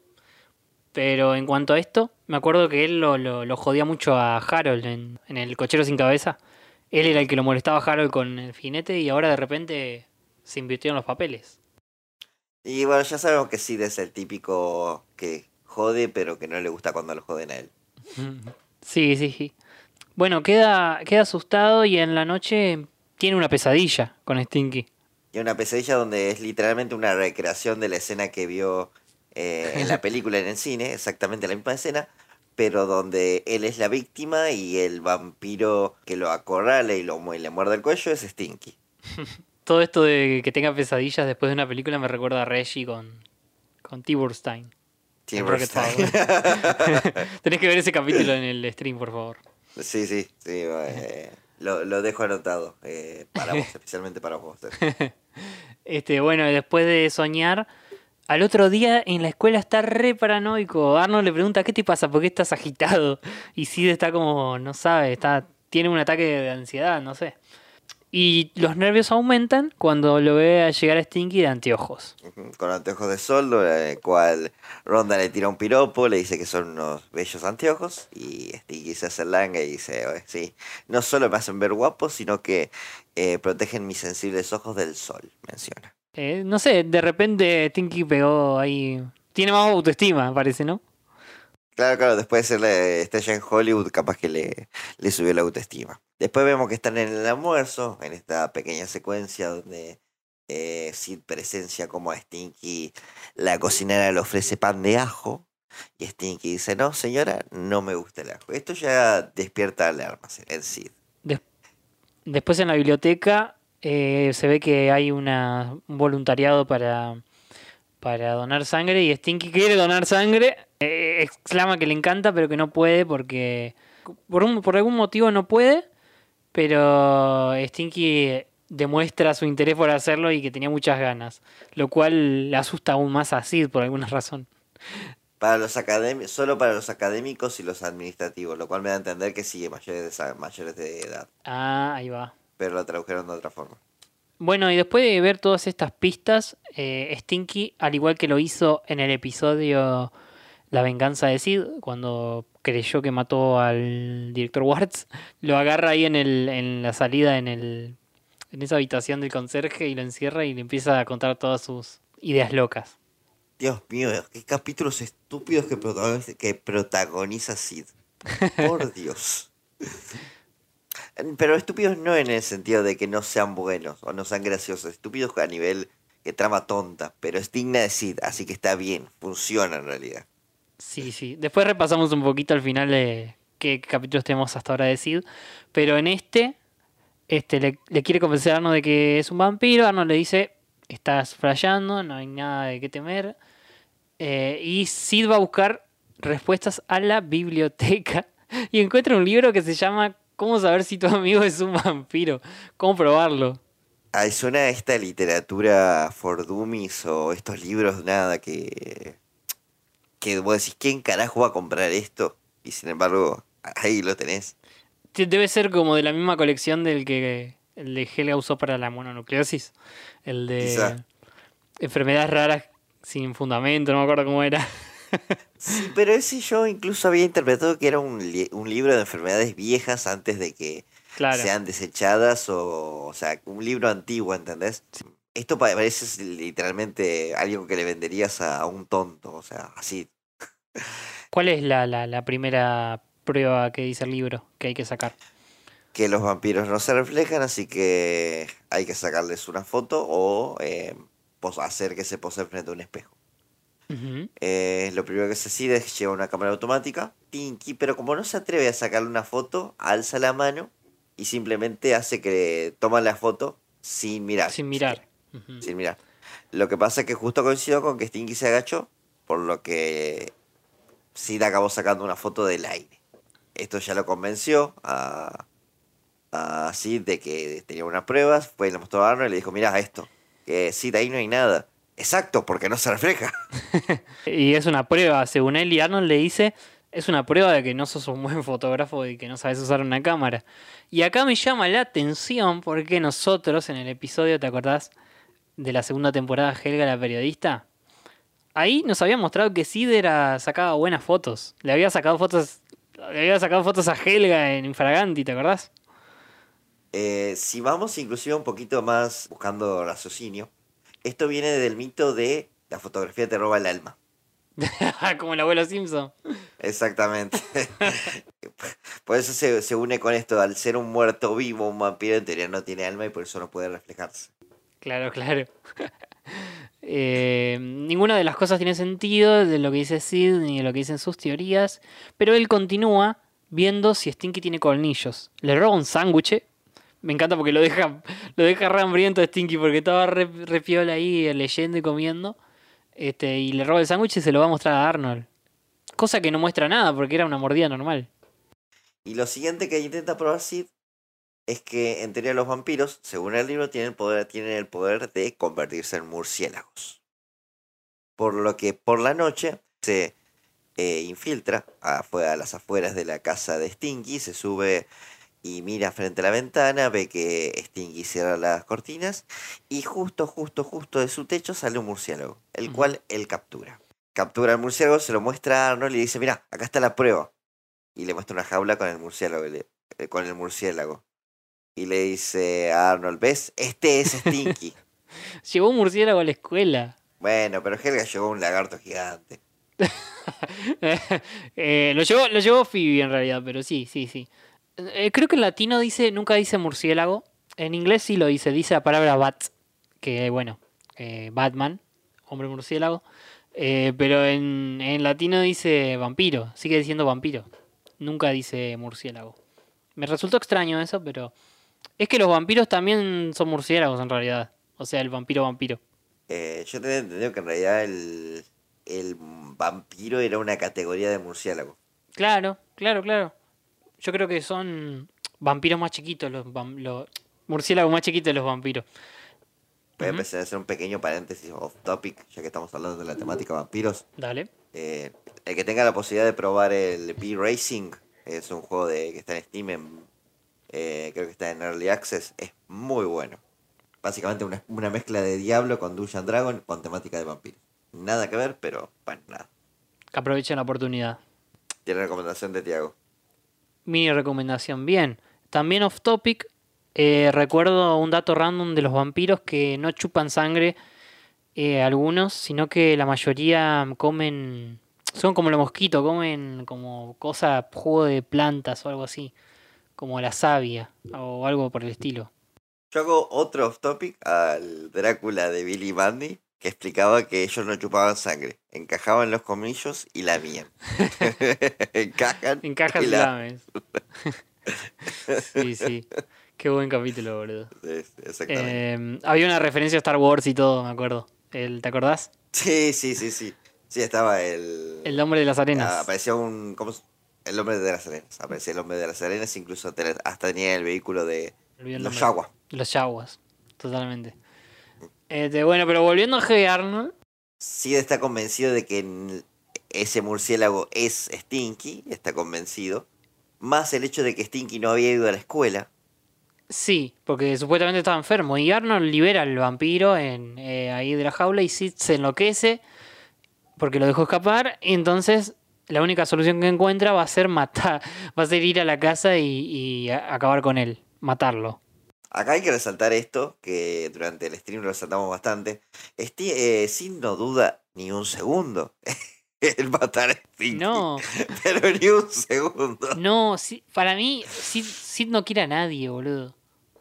Pero en cuanto a esto, me acuerdo que él lo, lo, lo jodía mucho a Harold en, en el cochero sin cabeza. Él era el que lo molestaba a Harold con el jinete y ahora de repente se invirtieron los papeles. Y bueno, ya sabemos que Sid es el típico que jode, pero que no le gusta cuando lo joden a él. Sí, sí, sí. Bueno, queda, queda asustado y en la noche tiene una pesadilla con Stinky. Y una pesadilla donde es literalmente una recreación de la escena que vio eh, en la película en el cine, exactamente la misma escena, pero donde él es la víctima y el vampiro que lo acorrala y lo y le muerde el cuello es Stinky. Todo esto de que tenga pesadillas después de una película me recuerda a Reggie con, con Tiburstein. Tiburstein. Tenés que ver ese capítulo en el stream, por favor. Sí, sí, sí. eh, lo, lo dejo anotado. eh, para vos, especialmente para vos. Este, bueno, después de soñar, al otro día en la escuela está re paranoico. Arnold le pregunta, ¿qué te pasa? ¿Por qué estás agitado? Y Sid está como, no sabe, está, tiene un ataque de ansiedad, no sé. Y los nervios aumentan cuando lo ve a llegar a Stinky de anteojos. Con anteojos de sol, en el cual Ronda le tira un piropo, le dice que son unos bellos anteojos, y Stinky se hace langa y dice, "Oye, sí, no solo me hacen ver guapo, sino que eh, protegen mis sensibles ojos del sol, menciona. Eh, no sé, de repente Stinky pegó ahí... Tiene más autoestima, parece, ¿no? Claro, claro, después de ser la estrella en Hollywood, capaz que le, le subió la autoestima. Después vemos que están en el almuerzo, en esta pequeña secuencia donde eh, Sid presencia como a Stinky, la cocinera le ofrece pan de ajo. Y Stinky dice, no señora, no me gusta el ajo. Esto ya despierta alarmas en Sid. Des- Después en la biblioteca eh, se ve que hay un voluntariado para, para donar sangre y Stinky quiere donar sangre. eh, exclama que le encanta pero que no puede porque por, un- por algún motivo no puede. Pero Stinky demuestra su interés por hacerlo y que tenía muchas ganas. Lo cual le asusta aún más a Sid por alguna razón. Para los académicos, solo para los académicos y los administrativos, lo cual me da a entender que sí, mayores de, mayores de edad. Ah, ahí va. Pero lo tradujeron de otra forma. Bueno, y después de ver todas estas pistas, eh, Stinky, al igual que lo hizo en el episodio La venganza de Sid, cuando creyó que mató al director Warts, lo agarra ahí en, el, en la salida, en, el, en esa habitación del conserje y lo encierra y le empieza a contar todas sus ideas locas. Dios mío, qué capítulos estúpidos que protagoniza, que protagoniza Sid. Por Dios. Pero estúpidos no en el sentido de que no sean buenos o no sean graciosos. Estúpidos a nivel que trama tonta. Pero es digna de Sid, así que está bien. Funciona en realidad. Sí, sí. Después repasamos un poquito al final de qué capítulos tenemos hasta ahora de Sid. Pero en este, este le, le quiere convencer a Arno de que es un vampiro. Arno le dice, estás flasheando, no hay nada de qué temer. Eh, y Sid va a buscar respuestas a la biblioteca y encuentra un libro que se llama ¿Cómo saber si tu amigo es un vampiro? ¿Cómo probarlo? Ay, suena esta literatura for dummies o estos libros, nada, que. que vos decís, ¿quién carajo va a comprar esto? Y sin embargo, ahí lo tenés. Debe ser como de la misma colección del que el de Helga usó para la mononucleosis. El de Quizá. enfermedades raras sin fundamento, no me acuerdo cómo era. Sí, pero ese yo incluso había interpretado que era un, li- un libro de enfermedades viejas antes de que Claro. sean desechadas o, o sea, un libro antiguo, ¿entendés? Esto pa- parece literalmente algo que le venderías a, a un tonto, o sea, así. ¿Cuál es la, la, la primera prueba que dice el libro que hay que sacar? Que los vampiros no se reflejan, así que hay que sacarles una foto o eh, hacer que se poseen frente a un espejo. Eh, lo primero que se decide es llevar una cámara automática, Tinky, pero como no se atreve a sacarle una foto, alza la mano y simplemente hace que toma la foto sin mirar. Sin mirar. Sin mirar. Lo que pasa es que justo coincidió con que Stinky se agachó, por lo que Sid acabó sacando una foto del aire. Esto ya lo convenció a, a Sid de que tenía unas pruebas, fue y le mostró a Arnold y le dijo, mira esto, que Sid ahí no hay nada. Exacto, porque no se refleja. Y es una prueba, según él y Arnold le dice, es una prueba de que no sos un buen fotógrafo y que no sabes usar una cámara. Y acá me llama la atención porque nosotros en el episodio, ¿te acordás? De la segunda temporada, Helga la periodista. Ahí nos había mostrado que Sid era, sacaba buenas fotos. Le había sacado fotos. Le había sacado fotos a Helga en Infraganti, ¿te acordás? Eh, si vamos inclusive un poquito más buscando raciocinio, esto viene del mito de la fotografía te roba el alma. Como el abuelo Simpson. Exactamente. por eso se, se une con esto, al ser un muerto vivo, un vampiro en teoría no tiene alma y por eso no puede reflejarse. Claro, claro. Eh, ninguna de las cosas tiene sentido de lo que dice Sid ni de lo que dicen sus teorías, pero él continúa viendo si Stinky tiene colmillos. Le roba un sándwich. Me encanta porque lo deja, lo deja re hambriento a Stinky porque estaba re, re piola ahí eh, leyendo y comiendo. Este, y le roba el sándwich y se lo va a mostrar a Arnold. Cosa que no muestra nada porque era una mordida normal. Y lo siguiente que intenta probar Sid es que en teoría los vampiros, según el libro, tienen poder, tienen el poder de convertirse en murciélagos. Por lo que por la noche se eh, infiltra a, a las afueras de la casa de Stinky, se sube y mira frente a la ventana, ve que Stinky cierra las cortinas y justo, justo, justo de su techo sale un murciélago, el cual él captura. Captura al murciélago, se lo muestra a Arnold y le dice, mira, acá está la prueba. Y le muestra una jaula con el murciélago, y le- eh, con el murciélago. Y le dice a Arnold, ¿ves? Este es Stinky. Llevó un murciélago a la escuela. bueno, pero Helga llevó un lagarto gigante. Eh, lo, llevó, lo llevó Phoebe en realidad, pero sí, sí, sí. Eh, creo que en latino dice, nunca dice murciélago. En inglés sí lo dice, dice la palabra bat, que bueno, eh, Batman, hombre murciélago. Eh, pero en, en latino dice vampiro, sigue diciendo vampiro. Nunca dice murciélago. Me resultó extraño eso, pero es que los vampiros también son murciélagos en realidad. O sea, el vampiro vampiro. Eh, yo tenía entendido que en realidad el, el vampiro era una categoría de murciélago. Claro, claro, claro. Yo creo que son vampiros más chiquitos, los, murciélagos más chiquitos de los vampiros. Voy a empezar a hacer un pequeño paréntesis off topic, ya que estamos hablando de la temática vampiros. Dale. Eh, el que tenga la posibilidad de probar el B-Racing, es un juego de, que está en Steam, en, eh, creo que está en Early Access, es muy bueno. Básicamente una, una mezcla de Diablo con Dungeon Dragon con temática de vampiros. Nada que ver, pero bueno, nada. Que aprovechen la oportunidad. Tiene recomendación de Tiago. Mini recomendación. Bien. También off topic. eh, recuerdo un dato random de los vampiros que no chupan sangre eh, algunos, sino que la mayoría comen. Son como los mosquitos, comen como cosa, jugo de plantas o algo así. Como la savia o algo por el estilo. Yo hago otro off topic al Drácula de Billy Mandy que explicaba que ellos no chupaban sangre, encajaban los comillos y lamían. Encajan. Encajas y y la- lames. sí, sí. Qué buen capítulo, boludo. Sí, exactamente. Eh, había una referencia a Star Wars y todo, me acuerdo. El, ¿Te acordás? Sí, sí, sí, sí. Sí, estaba el. El hombre de las arenas. Ah, apareció un. ¿cómo se- El hombre de las arenas. Aparecía el hombre de las arenas, incluso hasta tenía el vehículo de los. Yaguas. Los Yaguas, totalmente. Este, bueno, pero volviendo a Hey Arnold, Sid está convencido de que ese murciélago es Stinky, está convencido. Más el hecho de que Stinky no había ido a la escuela. sí, porque supuestamente estaba enfermo. Y Arnold libera al vampiro en, eh, ahí de la jaula y Sid se enloquece porque lo dejó escapar. Y entonces la única solución que encuentra va a ser matar, va a ser ir a la casa y, acabar con él, matarlo. Acá hay que resaltar esto, que durante el stream lo resaltamos bastante. Sti- eh, Sid no duda ni un segundo en matar a Stinky. No, Pero ni un segundo. no, para mí Sid, Sid no quiere a nadie, boludo.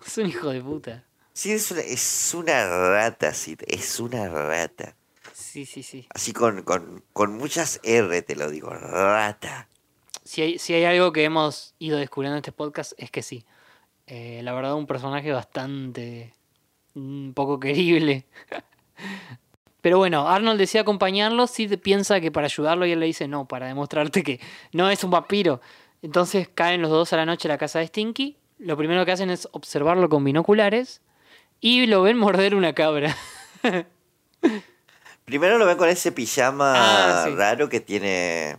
Es un hijo de puta. Sid es una, es una rata, Sid. Es una rata. Sí, sí, sí. Así con, con, con muchas R te lo digo. Rata. Si hay, si hay algo que hemos ido descubriendo en este podcast es que sí. Eh, la verdad, un personaje bastante. un poco querible. Pero bueno, Arnold decide acompañarlo. Sid piensa que para ayudarlo y él le dice no, para demostrarte que no es un vampiro. Entonces caen los dos a la noche a la casa de Stinky. Lo primero que hacen es observarlo con binoculares y lo ven morder una cabra. Primero lo ven con ese pijama Ah, sí. raro que tiene.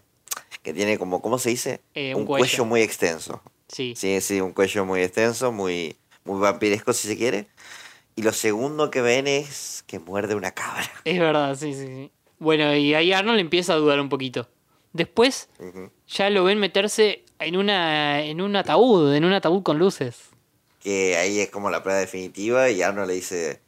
Que tiene como, ¿cómo se dice? Eh, un un cuello. cuello. muy extenso. Sí. Sí, sí, un cuello muy extenso, muy, muy vampiresco si se quiere. Y lo segundo que ven es que muerde una cabra. Es verdad, sí, sí, sí. Bueno, y ahí Arnold empieza a dudar un poquito. Después ya lo ven meterse en una en un ataúd, en un ataúd con luces. Que ahí es como la prueba definitiva y Arnold le dice,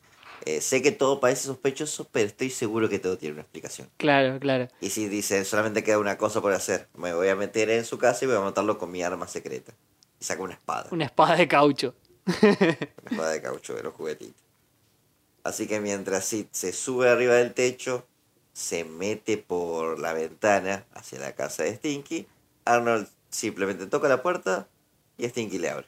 eh, sé que todo parece sospechoso, pero estoy seguro que todo tiene una explicación. Claro, claro. Y si dice, solamente queda una cosa por hacer, me voy a meter en su casa y voy a matarlo con mi arma secreta. Y saca una espada, Una espada de caucho. una espada de caucho de los juguetitos. Así que mientras Sid se sube arriba del techo, se mete por la ventana hacia la casa de Stinky, Arnold simplemente toca la puerta y Stinky le abre.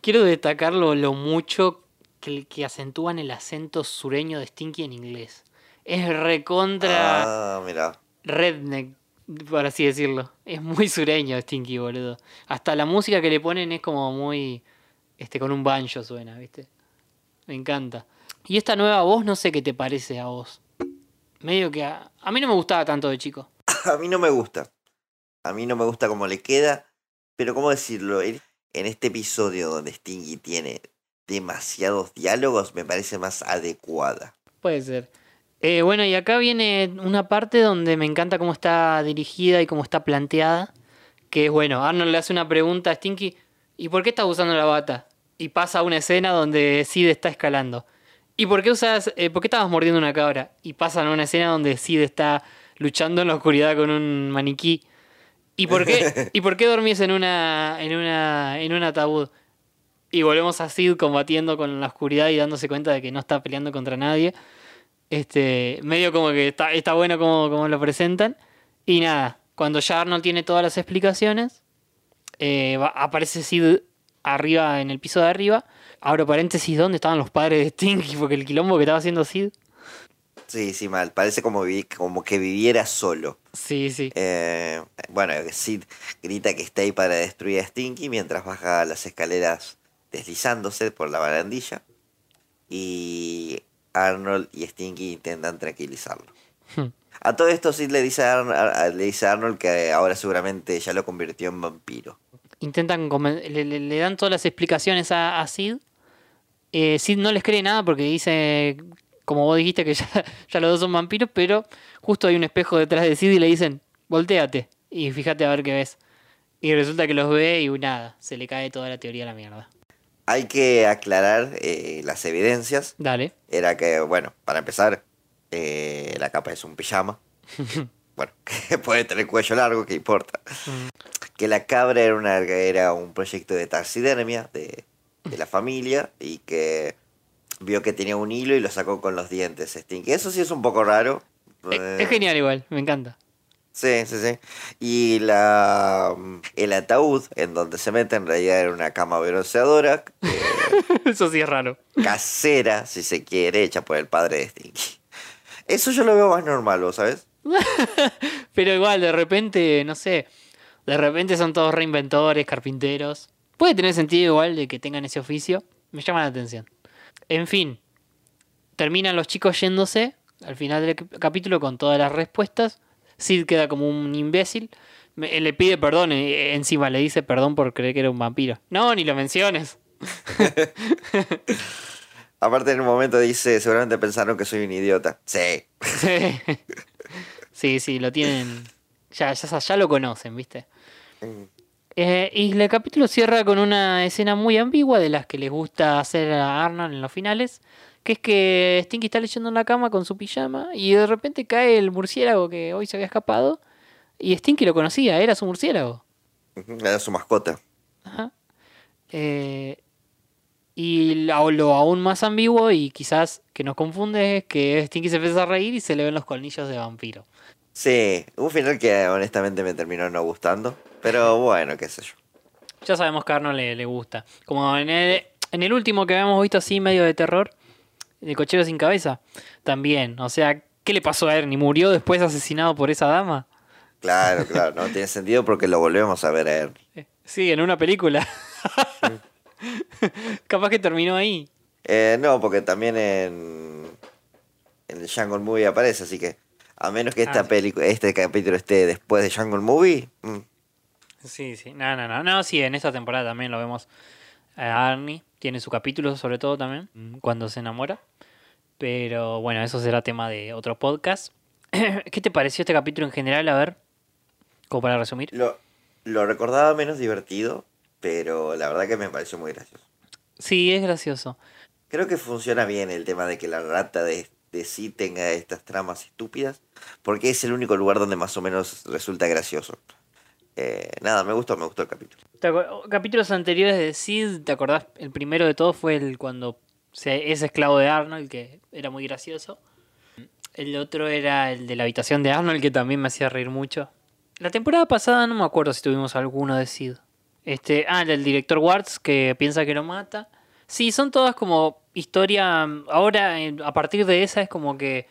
Quiero destacar lo, lo mucho que, que acentúan el acento sureño de Stinky en inglés. Es recontra Ah, mira. redneck, por así decirlo. Es muy sureño Stinky, boludo. Hasta la música que le ponen es como muy... Este, con un banjo suena, ¿viste? Me encanta. Y esta nueva voz, no sé qué te parece a vos. Medio que a, a mí no me gustaba tanto de chico. A mí no me gusta. A mí no me gusta cómo le queda. Pero cómo decirlo, en este episodio donde Stingy tiene demasiados diálogos, me parece más adecuada. Puede ser. Eh, bueno, y acá viene una parte donde me encanta cómo está dirigida y cómo está planteada. Que es bueno, Arnold le hace una pregunta a Stinky, ¿y por qué estás usando la bata? Y pasa una escena donde Sid está escalando. ¿Y por qué usas, eh, por qué estabas mordiendo una cabra? Y pasan a una escena donde Sid está luchando en la oscuridad con un maniquí. ¿Y por qué, ¿y por qué dormís en una, en una, en un ataúd? Y volvemos a Sid combatiendo con la oscuridad y dándose cuenta de que no está peleando contra nadie. Este, medio como que está, está bueno como, como lo presentan. Y nada, cuando ya Arnold tiene todas las explicaciones, eh, va- aparece Sid arriba, en el piso de arriba. Abro paréntesis, ¿dónde estaban los padres de Stinky? Porque el quilombo que estaba haciendo Sid. Sí, sí, mal. Parece como, como que viviera solo. Sí, sí. Eh, bueno, Sid grita que está ahí para destruir a Stinky mientras baja las escaleras deslizándose por la barandilla. Y Arnold y Stinky intentan tranquilizarlo. A todo esto Sid le dice a, Arn- a- le dice a Arnold que ahora seguramente ya lo convirtió en vampiro. Intentan le, le- le dan todas las explicaciones a, a Sid. Eh, Sid no les cree nada porque dice, como vos dijiste, que ya, ya los dos son vampiros, pero justo hay un espejo detrás de Sid y le dicen, volteate y fíjate a ver qué ves. Y resulta que los ve y nada, se le cae toda la teoría a la mierda. Hay que aclarar eh, las evidencias. Dale. Era que, bueno, para empezar, eh, la capa es un pijama. bueno, que puede tener cuello largo, ¿qué importa? Que la cabra era, una, era un proyecto de taxidermia de, de la familia y que vio que tenía un hilo y lo sacó con los dientes. Stinky. Eso sí es un poco raro. Es genial igual, me encanta. Sí, sí, sí. Y la el ataúd en donde se mete en realidad era una cama bronceadora Eso sí es raro. casera, si se quiere, hecha por el padre de Stinky. Eso yo lo veo más normal, ¿vos sabes? Pero igual, de repente, no sé, de repente son todos reinventores, carpinteros. Puede tener sentido igual de que tengan ese oficio. Me llama la atención. En fin, terminan los chicos yéndose al final del cap- capítulo con todas las respuestas. Sid queda como un imbécil. Me- le pide perdón, eh, encima le dice perdón por creer que era un vampiro. No, ni lo menciones. Aparte en un momento dice, seguramente pensaron que soy un idiota. Sí. Sí, sí, sí, lo tienen. Ya, ya, ya lo conocen, ¿viste? Eh, y el capítulo cierra con una escena muy ambigua de las que les gusta hacer a Arnold en los finales. Que es que Stinky está leyendo en la cama con su pijama y de repente cae el murciélago que hoy se había escapado. Y Stinky lo conocía, era su murciélago. Era su mascota. Ajá. Eh, y lo, lo aún más ambiguo y quizás que nos confunde es que Stinky se empieza a reír y se le ven los colmillos de vampiro. Sí, un final que honestamente me terminó no gustando. Pero bueno, qué sé yo. Ya sabemos que a Arnold le, le gusta. Como en el, en el último que habíamos visto así, medio de terror, de cochero sin cabeza, también. O sea, ¿qué le pasó a Ernie? ¿Murió después asesinado por esa dama? Claro, claro, no tiene sentido porque lo volvemos a ver a él. Sí, en una película. Capaz que terminó ahí. Eh, no, porque también en, en el Jungle Movie aparece, así que a menos que esta Ah, sí. película, este capítulo esté después de Jungle Movie, mm, Sí, sí. No, no, no. No, sí, en esta temporada también lo vemos a Arnie. Tiene su capítulo, sobre todo también, cuando se enamora. Pero bueno, eso será tema de otro podcast. ¿Qué te pareció este capítulo en general? A ver, como para resumir. lo, lo recordaba menos divertido, pero la verdad que me pareció muy gracioso. Sí, es gracioso. Creo que funciona bien el tema de que la rata de, de sí tenga estas tramas estúpidas, porque es el único lugar donde más o menos resulta gracioso. Eh, nada, me gustó, me gustó el capítulo. ¿Te acuer- Capítulos anteriores de Sid, ¿te acordás? El primero de todos fue el cuando se, es esclavo de Arnold, que era muy gracioso. El otro era el de la habitación de Arnold, que también me hacía reír mucho. La temporada pasada no me acuerdo si tuvimos alguno de Sid. Este, ah, el del director Warts, que piensa que lo mata. Sí, son todas como historia. Ahora, a partir de esa, es como que.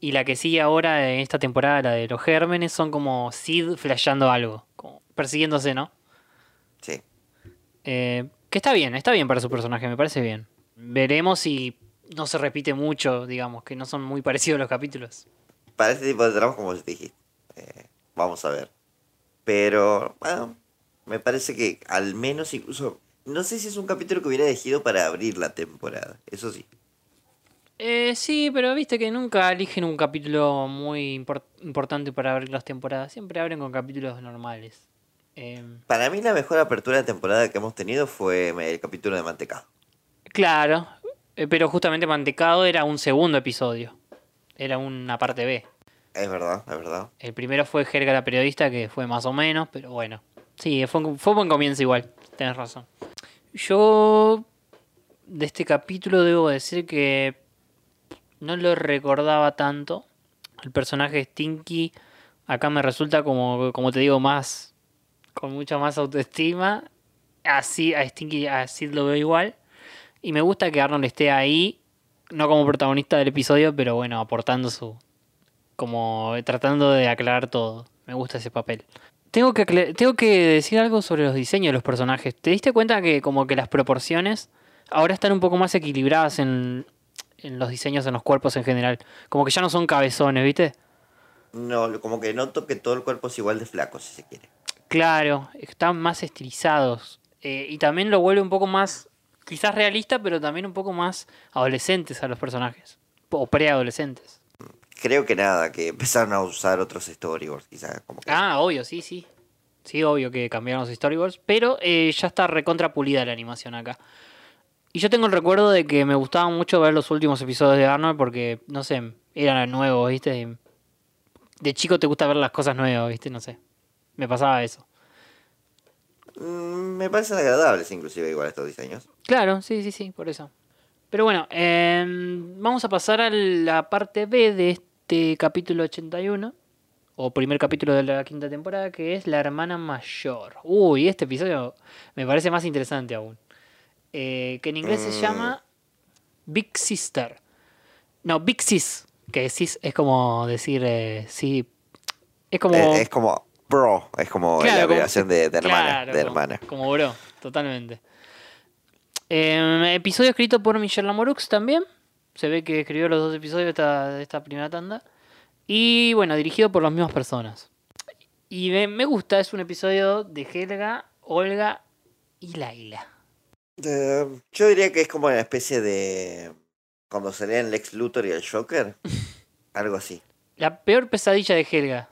Y la que sigue ahora en esta temporada, la de los gérmenes, son como Sid flasheando algo. Persiguiéndose, ¿no? Sí. Eh, que está bien, está bien para su personaje, me parece bien. Veremos si no se repite mucho, digamos, que no son muy parecidos los capítulos. Para este tipo de tramas, como te dijiste, eh, vamos a ver. Pero, bueno, me parece que al menos incluso... No sé si es un capítulo que hubiera elegido para abrir la temporada, eso sí. Eh, sí, pero viste que nunca eligen un capítulo muy impor- importante para abrir las temporadas. Siempre abren con capítulos normales. Eh, Para mí la mejor apertura de temporada que hemos tenido fue el capítulo de Mantecado. claro, eh, pero justamente Mantecado era un segundo episodio. Era una parte B. Es verdad, es verdad. El primero fue Jerga la periodista, que fue más o menos, pero bueno. Sí, fue, un- buen comienzo igual, tenés razón. Yo de este capítulo debo decir que no lo recordaba tanto. El personaje Stinky acá me resulta como, como te digo, más con mucha más autoestima. Así a Stinky así lo veo igual. Y me gusta que Arnold esté ahí, no como protagonista del episodio, pero bueno, aportando su, como tratando de aclarar todo. Me gusta ese papel. Tengo que, tengo que decir algo sobre los diseños de los personajes. ¿Te diste cuenta que como que las proporciones ahora están un poco más equilibradas en, en los diseños en los cuerpos en general? Como que ya no son cabezones, ¿viste? No, como que noto que todo el cuerpo es igual de flaco, si se quiere. Claro, están más estilizados. Eh, y también lo vuelve un poco más, quizás realista, pero también un poco más adolescentes a los personajes. O preadolescentes. Creo que nada, que empezaron a usar otros storyboards, quizás. Como que... Ah, obvio, sí, sí. Sí, obvio que cambiaron los storyboards, pero eh, ya está recontra pulida la animación acá. Y yo tengo el recuerdo de que me gustaba mucho ver los últimos episodios de Arnold porque, no sé, eran nuevos, ¿viste? De chico te gusta ver las cosas nuevas, ¿viste? No sé. Me pasaba eso. Mm, me parecen agradables inclusive igual estos diseños. Claro, sí, sí, sí, por eso. Pero bueno, eh, vamos a pasar a la parte B de este capítulo 81 o primer capítulo de la quinta temporada, que es La hermana mayor. Uy, este episodio me parece más interesante aún. Eh, que en inglés se llama Big Sister. No, Big Sis, que sis es como decir, eh, sí, es como... Eh, es como bro, es como Claro, la abreviación de, de hermana. Claro, de como- hermana. Como bro, totalmente. Eh, episodio escrito por Michelle Lamorux también. Se ve que escribió los dos episodios de esta, de esta primera tanda. Y bueno, dirigido por las mismas personas. Y me, me gusta, es un episodio de Helga, Olga y Laila. Eh, yo diría que es como una especie de... Cuando salían Lex Luthor y el Joker. algo así. La peor pesadilla de Helga.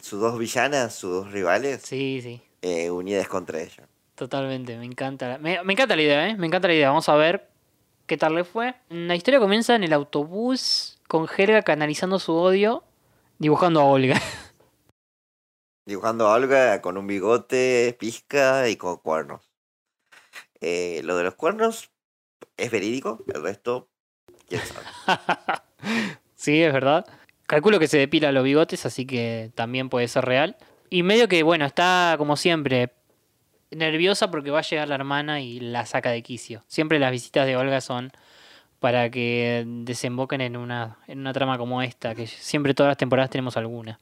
Sus dos villanas, sus dos rivales, Sí, sí, eh, unidas contra ella. totalmente. Me encanta. Me, me encanta la idea, ¿eh? Me encanta la idea. Vamos a ver qué tal le fue. La historia comienza en el autobús con Helga canalizando su odio, dibujando a Olga. Dibujando a Olga con un bigote, pizca y con cuernos. Eh, lo de los cuernos es verídico, el resto, quién sabe. sí, es verdad. Calculo que se depila los bigotes, así que también puede ser real. Y medio que, bueno, está como siempre nerviosa porque va a llegar la hermana y la saca de quicio. Siempre las visitas de Olga son para que desemboquen en una, en una trama como esta, que siempre todas las temporadas tenemos alguna.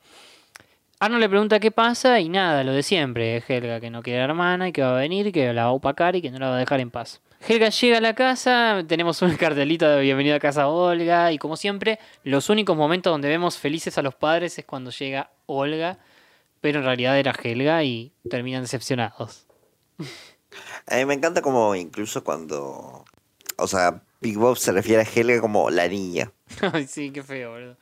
Arnold le pregunta qué pasa y nada, lo de siempre. Helga que no quiere a la hermana y que va a venir, que la va a opacar y que no la va a dejar en paz. Helga llega a la casa, tenemos un cartelito de bienvenida a casa Olga y como siempre, los únicos momentos donde vemos felices a los padres es cuando llega Olga, pero en realidad era Helga y terminan decepcionados. A mí me encanta como incluso cuando... O sea, Big Bob se refiere a Helga como la niña. Ay, sí, qué feo, boludo.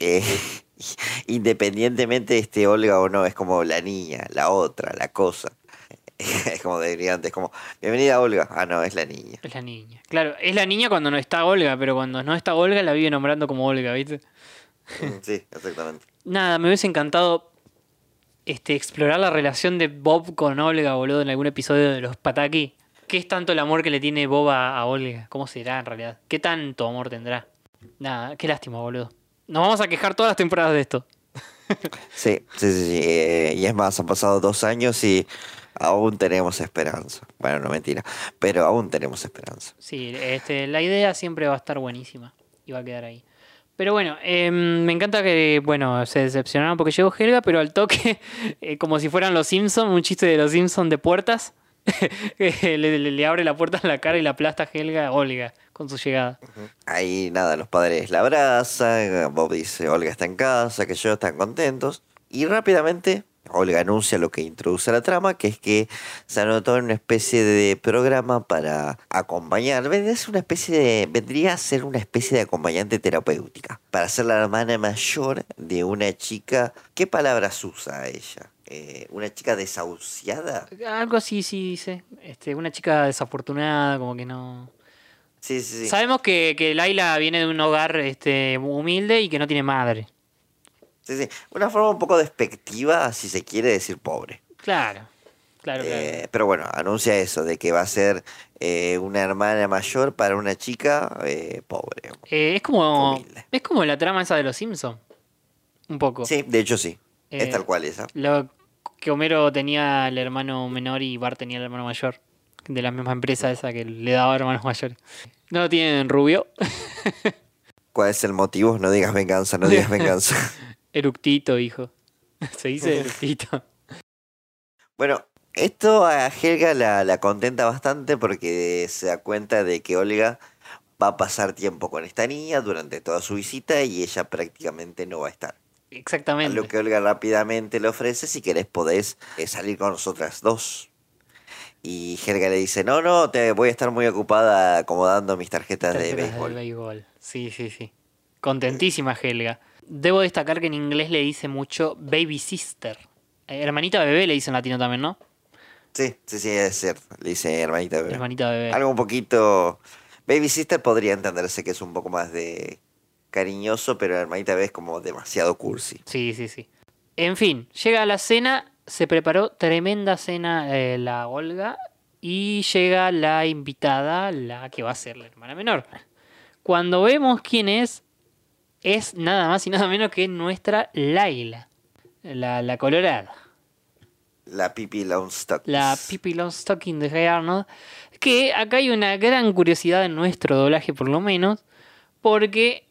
Eh, independientemente de este Olga o no, es como la niña, la otra, la cosa. Es como diría antes, como, bienvenida Olga. Ah, no, es la niña. Es la niña. Claro, es la niña cuando no está Olga, pero cuando no está Olga la vive nombrando como Olga, ¿viste? Mm, Sí, exactamente. Nada, me hubiese encantado este, explorar la relación de Bob con Olga, boludo, en algún episodio de los Pataki. ¿Qué es tanto el amor que le tiene Bob a, a Olga? ¿Cómo será en realidad? ¿Qué tanto amor tendrá? Nada, qué lástima, boludo. Nos vamos a quejar todas las temporadas de esto. Sí, sí, sí, sí. eh, y es más, han pasado dos años y aún tenemos esperanza. Bueno, no mentira, pero aún tenemos esperanza. Sí, este, la idea siempre va a estar buenísima y va a quedar ahí. Pero bueno, em, me encanta que, bueno, se decepcionaron porque llegó Helga, pero al toque, eh, como si fueran los Simpsons, un chiste de los Simpsons de puertas, le, le- le abre la puerta en la cara y la aplasta a Helga a Olga con su llegada. Ahí nada, los padres la abrazan, Bob dice, Olga está en casa, que yo están contentos. Y rápidamente Olga anuncia lo que introduce a la trama, que es que se anotó en una especie de programa para acompañar, ser una especie de, vendría a ser una especie de acompañante terapéutica, para ser la hermana mayor de una chica, ¿qué palabras usa ella? Eh, ¿Una chica desahuciada? Algo así, sí, dice. Este, una chica desafortunada, como que no... Sí, sí, sí. Sabemos que, que Laila viene de un hogar este, humilde y que no tiene madre. Sí, sí. Una forma un poco despectiva, si se quiere decir pobre. Claro, claro, claro. Eh, pero bueno, anuncia eso, de que va a ser eh, una hermana mayor para una chica eh, pobre. Es como es como la trama esa de los Simpsons. Un poco. Sí, de hecho sí. Es tal cual esa. Lo que Homero tenía el hermano menor y Bart tenía el hermano mayor. De la misma empresa esa que le daba hermanos mayores. ¿No lo tienen rubio? ¿Cuál es el motivo? No digas venganza, no digas venganza. Eructito, hijo. Se dice eructito. bueno, esto a Helga la, la contenta bastante porque se da cuenta de que Olga va a pasar tiempo con esta niña durante toda su visita y ella prácticamente no va a estar. A Exactamente. lo que Olga rápidamente le ofrece, si querés podés eh, salir con nosotras dos. Y Helga le dice, no, no, te voy a estar muy ocupada acomodando mis tarjetas, de béisbol. béisbol. Sí, sí, sí. Contentísima Helga. Debo destacar que en inglés le dice mucho baby sister. Eh, hermanita bebé le dice en latino también, ¿no? Sí, sí, sí, es cierto. Le dice hermanita bebé. Hermanita bebé. Algo un poquito... Baby Sister podría entenderse que es un poco más de cariñoso, pero hermanita bebé es como demasiado cursi. Sí, sí, sí. En fin, llega a la cena, se preparó tremenda cena eh, la Olga y llega la invitada, la que va a ser la hermana menor. Cuando vemos quién es, es nada más y nada menos que nuestra Laila, la, la colorada. La Pipi Longstock. La Pippi Longstocking de Hey Arnold. Que acá hay una gran curiosidad en nuestro doblaje, por lo menos, porque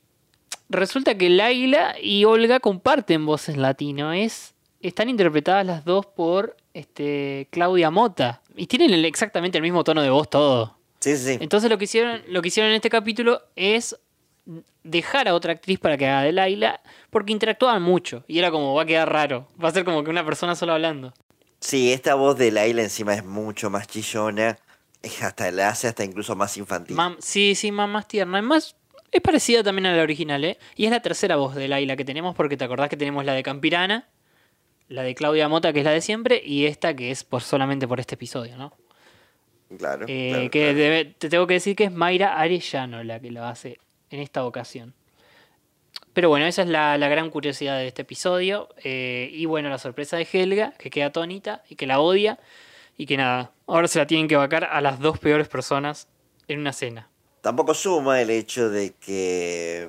resulta que Laila y Olga comparten voces latino. Es, están interpretadas las dos por este, Claudia Mota. Y tienen el- exactamente el mismo tono de voz todo. Sí, sí. Entonces lo que hicieron, lo que hicieron en este capítulo es dejar a otra actriz para que haga de Laila, porque interactuaban mucho. Y era como, va a quedar raro. Va a ser como que una persona solo hablando. Sí, esta voz de Laila encima es mucho más chillona. Es hasta la hace hasta incluso más infantil. Mam- sí, sí, más, más tierna. Es más, es parecida también a la original, ¿eh? Y es la tercera voz de Laila que tenemos, porque te acordás que tenemos la de Campirana, la de Claudia Mota, que es la de siempre, y esta que es por solamente por este episodio, ¿no? Claro. Eh, claro, que claro. debe- te tengo que decir que es Mayra Arellano la que lo hace en esta ocasión. Pero bueno, esa es la, la gran curiosidad de este episodio. eh, y bueno, la sorpresa de Helga, que queda atónita y que la odia. Y que nada, ahora se la tienen que vacar a las dos peores personas en una cena. Tampoco suma el hecho de que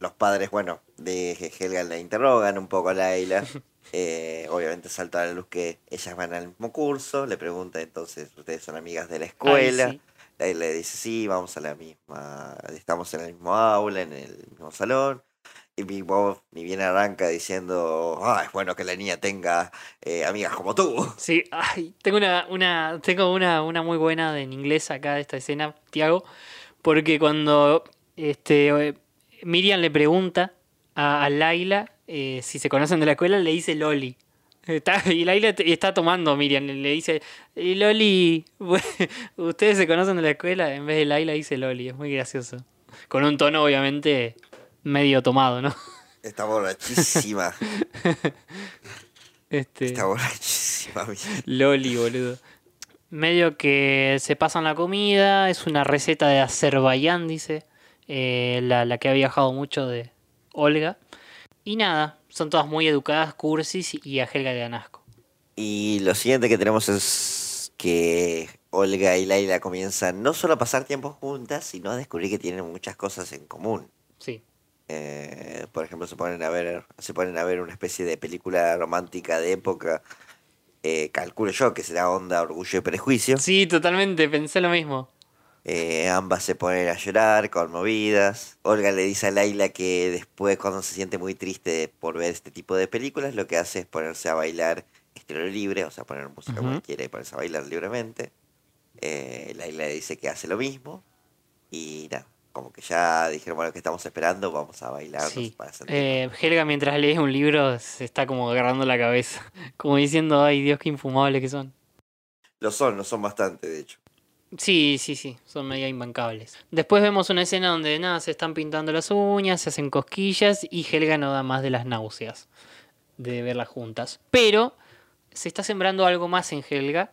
los padres, bueno, de Helga la interrogan un poco a Laila. Eh, obviamente salta a la luz que ellas van al mismo curso. Le pregunta entonces, ¿ustedes son amigas de la escuela? sí. Laila le dice, sí, vamos a la misma, estamos en el mismo aula, en el mismo salón. Y Big Bob ni bien arranca diciendo, ah, es bueno que la niña tenga eh, amigas como tú. Sí, ay, tengo una, una, tengo una, una muy buena de, en inglés acá de esta escena, Tiago, porque cuando este, eh, Miriam le pregunta a, a Laila eh, si se conocen de la escuela, le dice Loli. Está- y Laila te- está tomando, Miriam, le, dice, "Eh, Loli, ustedes se conocen de la escuela, en vez de Laila dice Loli, es muy gracioso. Con un tono obviamente medio tomado, ¿no? Está borrachísima. Este... Está borrachísima. Miriam. Loli, boludo. Medio que se pasan la comida, es una receta de Azerbaiyán, dice, eh, la, la que ha viajado mucho de Olga. Y nada, son todas muy educadas, cursis y a Helga de Danasco. Y lo siguiente que tenemos es que Olga y Laila comienzan no solo a pasar tiempo juntas, sino a descubrir que tienen muchas cosas en común. Sí. Eh, por ejemplo, se ponen a ver, se ponen a ver una especie de película romántica de época. eh, calculo yo que será onda Orgullo y Prejuicio. Sí, totalmente, pensé lo mismo. Eh, ambas se ponen a llorar, conmovidas. Olga le dice a Laila que después, cuando se siente muy triste por ver este tipo de películas, lo que hace es ponerse a bailar estilo libre, o sea, poner música Ujú. cualquiera y ponerse a bailar libremente. Eh, Laila le dice que hace lo mismo. Y nada, como que ya dijeron, bueno, que estamos esperando? Vamos a bailar Sí. para Eh, Helga mientras lee un libro se está como agarrando la cabeza, como diciendo, ay Dios, qué infumables que son. Lo son, lo son bastante, de hecho. Sí, sí, sí, son medio imbancables. Después vemos una escena donde nada, se están pintando las uñas, se hacen cosquillas y Helga no da más de las náuseas de verlas juntas. Pero se está sembrando algo más en Helga,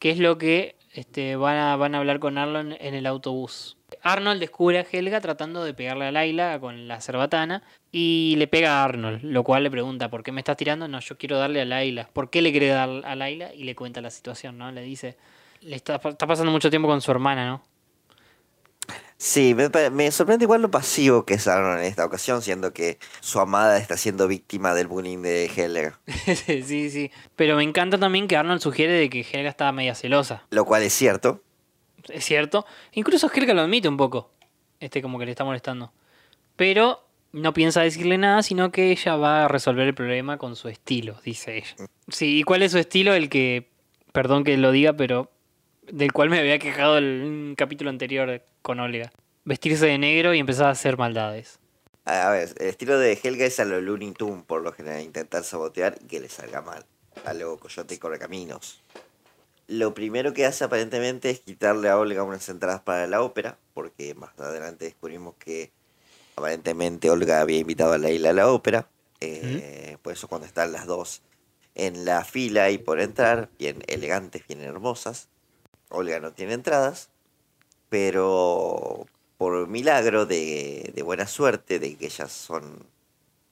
que es lo que este, van, a, van a hablar con Arnold en el autobús. Arnold descubre a Helga tratando de pegarle a Laila con la cerbatana y le pega a Arnold, lo cual le pregunta, ¿por qué me estás tirando? No, yo quiero darle a Laila. ¿Por qué le quiere dar a Laila? Y le cuenta la situación, ¿no? Le dice, le está, está pasando mucho tiempo con su hermana, ¿no? Sí, me, sorprende igual lo pasivo que es Arnold en esta ocasión, siendo que su amada está siendo víctima del bullying de Helga. sí, sí. Pero me encanta también que Arnold sugiere de que Helga estaba media celosa. Lo cual es cierto. Es cierto. Incluso Helga lo admite un poco. Este como que le está molestando. Pero no piensa decirle nada, sino que ella va a resolver el problema con su estilo, dice ella. Sí, ¿y cuál es su estilo? El que, perdón que lo diga, pero del cual me había quejado en un capítulo anterior con Olga. Vestirse de negro y empezar a hacer maldades. A ver, el estilo de Helga es a lo Looney Tunes, por lo general, intentar sabotear y que le salga mal. A lo Coyote y Correcaminos. Lo primero que hace aparentemente es quitarle a Olga unas entradas para la ópera, porque más adelante descubrimos que aparentemente Olga había invitado a Leila a la ópera. Eh, Por eso cuando están las dos en la fila y por entrar, bien elegantes, bien hermosas, Olga no tiene entradas, pero por milagro de, buena suerte, de que ellas son,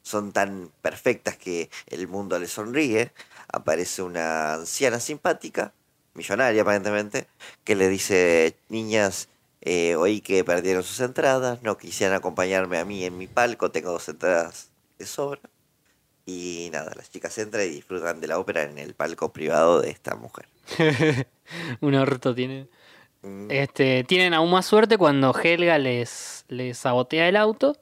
son tan perfectas que el mundo les sonríe, aparece una anciana simpática, millonaria aparentemente, que le dice, niñas, eh, oí que perdieron sus entradas, no quisieran acompañarme a mí en mi palco, tengo dos entradas de sobra. Y nada, las chicas entran y disfrutan de la ópera en el palco privado de esta mujer. Un orto tienen. Este, tienen aún más suerte cuando Helga les, les sabotea el auto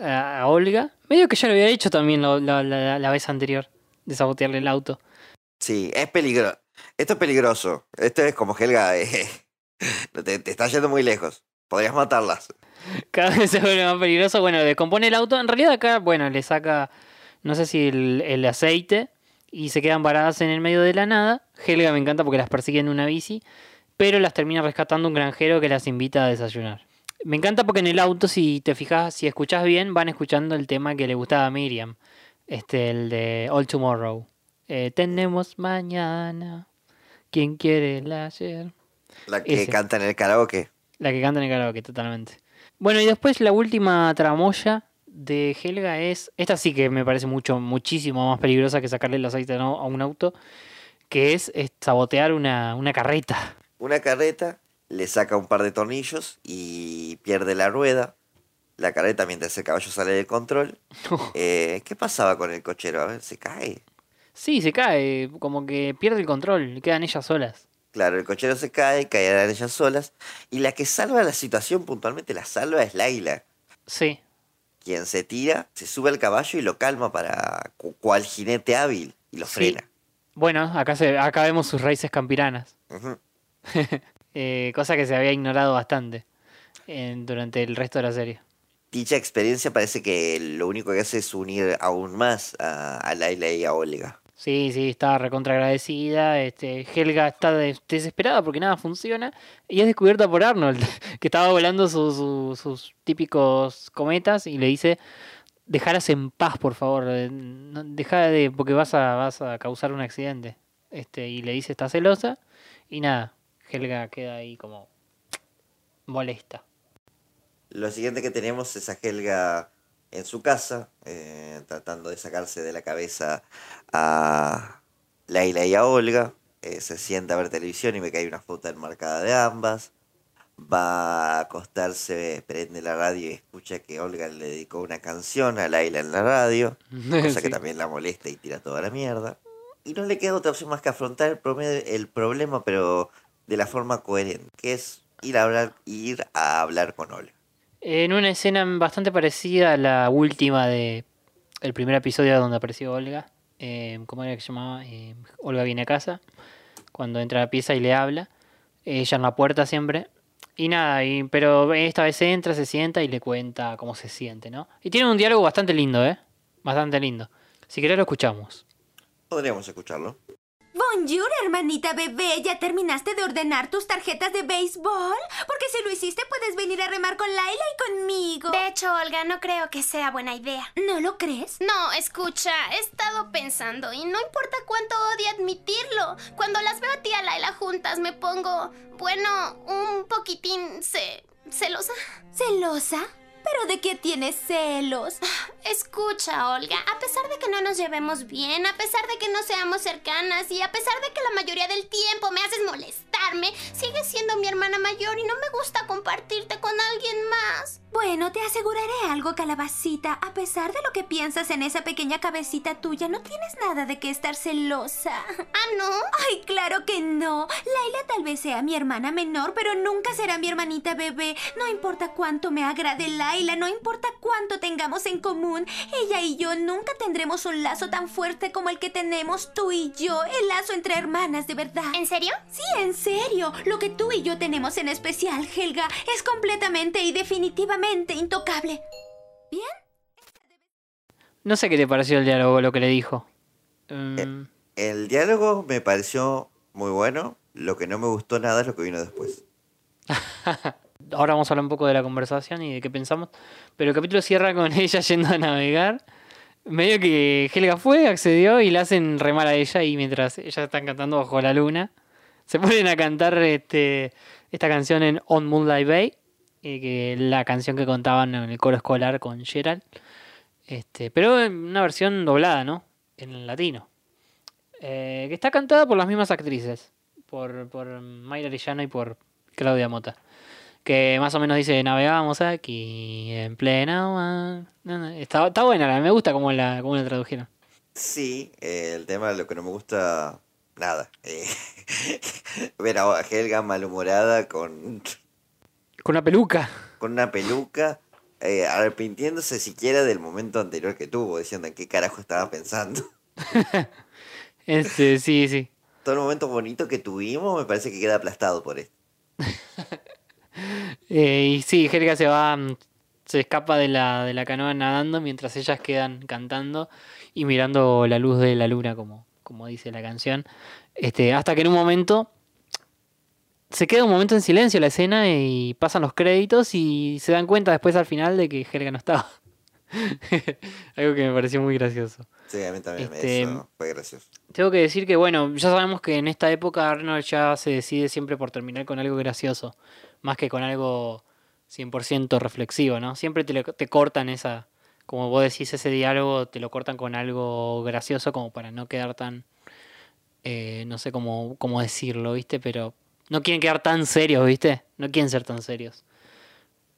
a, a Olga. Medio que ya lo había hecho también la, la- la- la vez anterior, de sabotearle el auto. Sí, es peligroso. Esto es peligroso. Esto es como Helga, eh, te, te está yendo muy lejos. Podrías matarlas. Cada vez se vuelve más peligroso. Bueno, descompone el auto. En realidad acá, bueno, le saca, no sé si el, el aceite y se quedan varadas en el medio de la nada. Helga me encanta porque las persigue en una bici, pero las termina rescatando un granjero que las invita a desayunar. Me encanta porque en el auto, si te fijas, si escuchas bien, van escuchando el tema que le gustaba a Miriam. Este, el de All Tomorrow. Eh, tenemos mañana. ¿Quién quiere el ayer? La que Ese. canta en el karaoke. La que canta en el karaoke, totalmente. Bueno, y después la última tramoya de Helga es. Esta sí que me parece mucho, muchísimo más peligrosa que sacarle el aceite a a un auto. Que es, es sabotear una, una carreta. Una carreta le saca un par de tornillos y pierde la rueda. La carreta mientras el caballo sale del control. Eh, ¿Qué pasaba con el cochero? A ver, se cae. Sí, se cae, como que pierde el control, quedan ellas solas. Claro, el cochero se cae, caerán ellas solas. Y la que salva la situación puntualmente, la salva es Laila. Sí. Quien se tira, se sube al caballo y lo calma para cu- cual jinete hábil y lo Sí. frena. Bueno, acá, se, acá vemos sus raíces campiranas. Eh, cosa que se había ignorado bastante en- durante el resto de la serie. Dicha experiencia parece que lo único que hace es unir aún más a, a Laila y a Olga. Sí, sí, está recontra agradecida. Este, Helga está des- desesperada porque nada funciona. Y es descubierta por Arnold, que estaba volando su- su- sus típicos cometas y le dice, dejaras en paz, por favor. eh, Deja de, porque vas a, vas a causar un accidente. Este, y le dice, está celosa. Y nada, Helga queda ahí como molesta. Lo siguiente que tenemos es a Helga en su casa, eh, tratando de sacarse de la cabeza a Laila y a Olga. Eh, se sienta a ver televisión y ve que hay una foto enmarcada de ambas. Va a acostarse, prende la radio y escucha que Olga le dedicó una canción a Laila en la radio, cosa que también la molesta y tira toda la mierda. Y no le queda otra opción más que afrontar el, prome- el problema, pero de la forma coherente, que es ir a hablar, ir a hablar con Olga. En una escena bastante parecida a la última de el primer episodio donde apareció Olga. eh, ¿Cómo era que se llamaba? Eh, Olga viene a casa. Cuando entra a la pieza y le habla. Ella en la puerta siempre. Y nada, pero esta vez entra, se sienta y le cuenta cómo se siente, ¿no? Y tiene un diálogo bastante lindo, ¿eh? Bastante lindo. Si querés lo escuchamos. Podríamos escucharlo. Bonjour, hermanita bebé. ¿Ya terminaste de ordenar tus tarjetas de béisbol? Porque si lo hiciste, puedes venir a remar con Laila y conmigo. De hecho, Olga, no creo que sea buena idea. ¿No lo crees? No, escucha, he estado pensando y no importa cuánto odie admitirlo. Cuando las veo a ti y a Laila juntas me pongo, bueno, un poquitín ce- celosa. ¿Celosa? ¿Pero de qué tienes celos? Escucha, Olga, a pesar de que no nos llevemos bien, a pesar de que no seamos cercanas y a pesar de que la mayoría del tiempo me haces molestarme, sigues siendo mi hermana mayor y no me gusta compartirte con alguien más. Bueno, te aseguraré algo, calabacita. A pesar de lo que piensas en esa pequeña cabecita tuya, no tienes nada de qué estar celosa. ¿Ah, no? Ay, claro que no. Laila tal vez sea mi hermana menor, pero nunca será mi hermanita bebé. No importa cuánto me agrade Laila, no importa cuánto tengamos en común, ella y yo nunca tendremos un lazo tan fuerte como el que tenemos tú y yo, el lazo entre hermanas de verdad. ¿En serio? Sí, en serio. Lo que tú y yo tenemos en especial, Helga, es completamente y definitivamente intocable. ¿Bien? No sé qué te pareció el diálogo, lo que le dijo. Mm, El diálogo me pareció muy bueno. Lo que no me gustó nada es lo que vino después. ahora vamos a hablar un poco de la conversación y de qué pensamos. Pero el capítulo cierra con ella yendo a navegar. Medio que Helga fue, accedió y la hacen remar a ella. Y mientras ellas están cantando bajo la luna, se ponen a cantar este, esta canción en On Moonlight Bay. eh, que la canción que contaban en el coro escolar con Gerald. Este, pero en una versión doblada, ¿no? En latino. Eh, que está cantada por las mismas actrices. Por, por Mayra Arellano y por Claudia Mota. Que más o menos dice, navegamos aquí en plena... mar". No, no, Está, está buena, me gusta cómo la, cómo la tradujeron. Sí, eh, el tema de lo que no me gusta, nada. Eh, ver a Helga malhumorada con, Con una peluca. con una peluca, eh, arrepintiéndose siquiera del momento anterior que tuvo, diciendo en qué carajo estaba pensando. Este, sí, sí. Todo el momento bonito que tuvimos me parece que queda aplastado por esto. Eh, y sí, Helga se va, mm, se escapa de la, de la canoa nadando mientras ellas quedan cantando y mirando la luz de la luna, como, como dice la canción. Este, hasta que en un momento se queda un momento en silencio la escena y pasan los créditos y se dan cuenta después al final de que Helga no estaba. Algo que me pareció muy gracioso. Sí, a mí también Este, eso fue gracioso. Tengo que decir que, bueno, ya sabemos que en esta época Arnold ya se decide siempre por terminar con algo gracioso, más que con algo 100% reflexivo, ¿no? Siempre te, te cortan esa, como vos decís, ese diálogo, te lo cortan con algo gracioso como para no quedar tan, eh, no sé cómo, cómo decirlo, ¿viste? Pero no quieren quedar tan serios, ¿viste? No quieren ser tan serios.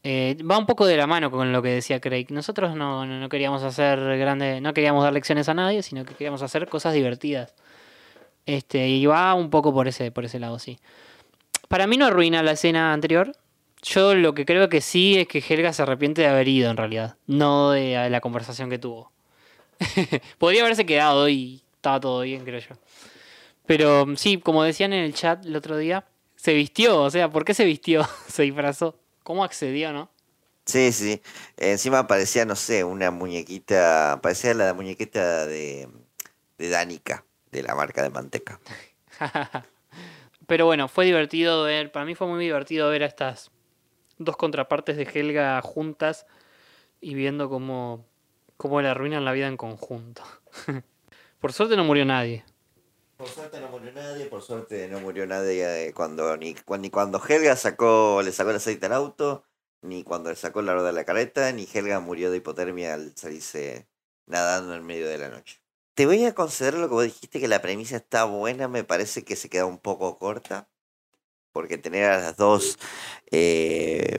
Eh, va un poco de la mano con lo que decía Craig. Nosotros no, no, queríamos hacer grandes, no queríamos dar lecciones a nadie, sino que queríamos hacer cosas divertidas. Este, y va un poco por ese, por ese lado, sí. Para mí no arruina la escena anterior. Yo lo que creo que sí es que Helga se arrepiente de haber ido en realidad, no de la conversación que tuvo. Podría haberse quedado y estaba todo bien, creo yo. Pero sí, como decían en el chat el otro día, se vistió, o sea, ¿por qué se vistió? se disfrazó. ¿Cómo accedió, no? Sí, sí. Encima parecía, no sé, una muñequita. Parecía la muñequita de, de Danica, de la marca de manteca. Pero bueno, fue divertido ver, para mí fue muy divertido ver a estas dos contrapartes de Helga juntas y viendo cómo, cómo le arruinan la vida en conjunto. Por suerte no murió nadie. Por suerte no murió nadie, por suerte no murió nadie eh, cuando ni, ni cuando Helga sacó, le sacó el aceite al auto, ni cuando le sacó la rueda de la carreta, ni Helga murió de hipotermia al salirse nadando en medio de la noche. Te voy a conceder lo que vos dijiste, que la premisa está buena, me parece que se queda un poco corta, porque tener a las dos eh,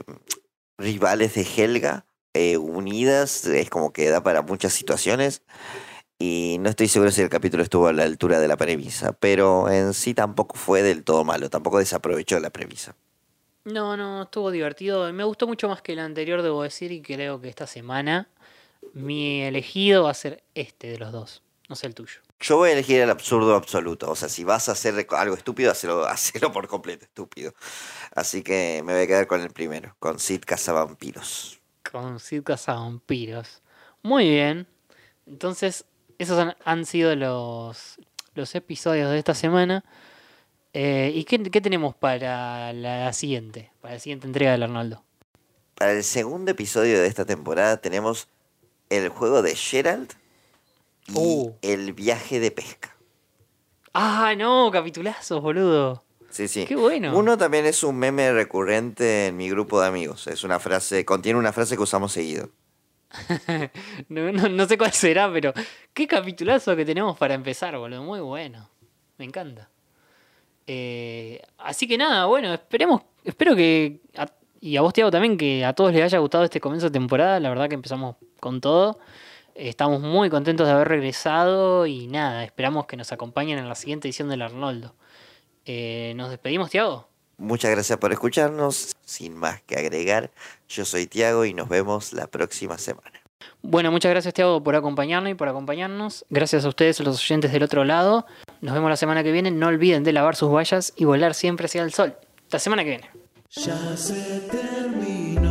rivales de Helga eh, unidas es como que da para muchas situaciones. Y no estoy seguro si el capítulo estuvo a la altura de la premisa, pero en sí tampoco fue del todo malo, tampoco desaprovechó la premisa. No, no, estuvo divertido. Me gustó mucho más que el anterior, debo decir, y creo que esta semana mi elegido va a ser este de los dos, no sé el tuyo. Yo voy a elegir el absurdo absoluto, o sea, si vas a hacer algo estúpido, hacelo, hacelo por completo estúpido. Así que me voy a quedar con el primero, con Sid Cazavampiros. Con Sid Vampiros. Muy bien. Entonces, esos han, han sido los, los episodios de esta semana. Eh, ¿Y qué, qué tenemos para la siguiente? Para la siguiente entrega del Arnoldo. Para el segundo episodio de esta temporada tenemos el juego de Gerald y Uh. el viaje de pesca. ¡Ah, no! Capitulazos, boludo. Sí, sí. Qué bueno. Uno también es un meme recurrente en mi grupo de amigos. Es una frase, contiene una frase que usamos seguido. No, no- no sé cuál será, pero qué capitulazo que tenemos para empezar, boludo. Muy bueno. Me encanta. Eh, así que nada, bueno, esperemos, espero que, y a vos, Tiago, también, que a todos les haya gustado este comienzo de temporada. La verdad que empezamos con todo. Estamos muy contentos de haber regresado y nada, esperamos que nos acompañen en la siguiente edición del Arnoldo. Eh, ¿Nos despedimos, Tiago? Muchas gracias por escucharnos. Sin más que agregar, yo soy Tiago y nos vemos la próxima semana. Bueno, muchas gracias Tiago por acompañarnos y por acompañarnos. Gracias a ustedes, a los oyentes del otro lado. Nos vemos la semana que viene. No olviden de lavar sus vallas y volar siempre hacia el sol. La semana que viene. Ya se terminó.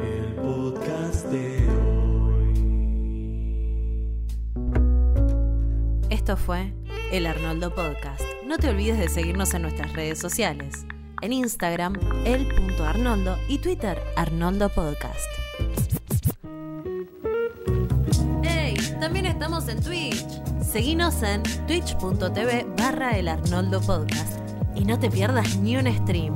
El podcast de hoy. Esto fue el Arnoldo Podcast. No te olvides de seguirnos en nuestras redes sociales. En Instagram, el.arnoldo y Twitter, Arnoldo Podcast. ¡Hey! También estamos en Twitch. Seguinos en twitch.tv barra el Arnoldo Podcast. Y no te pierdas ni un stream.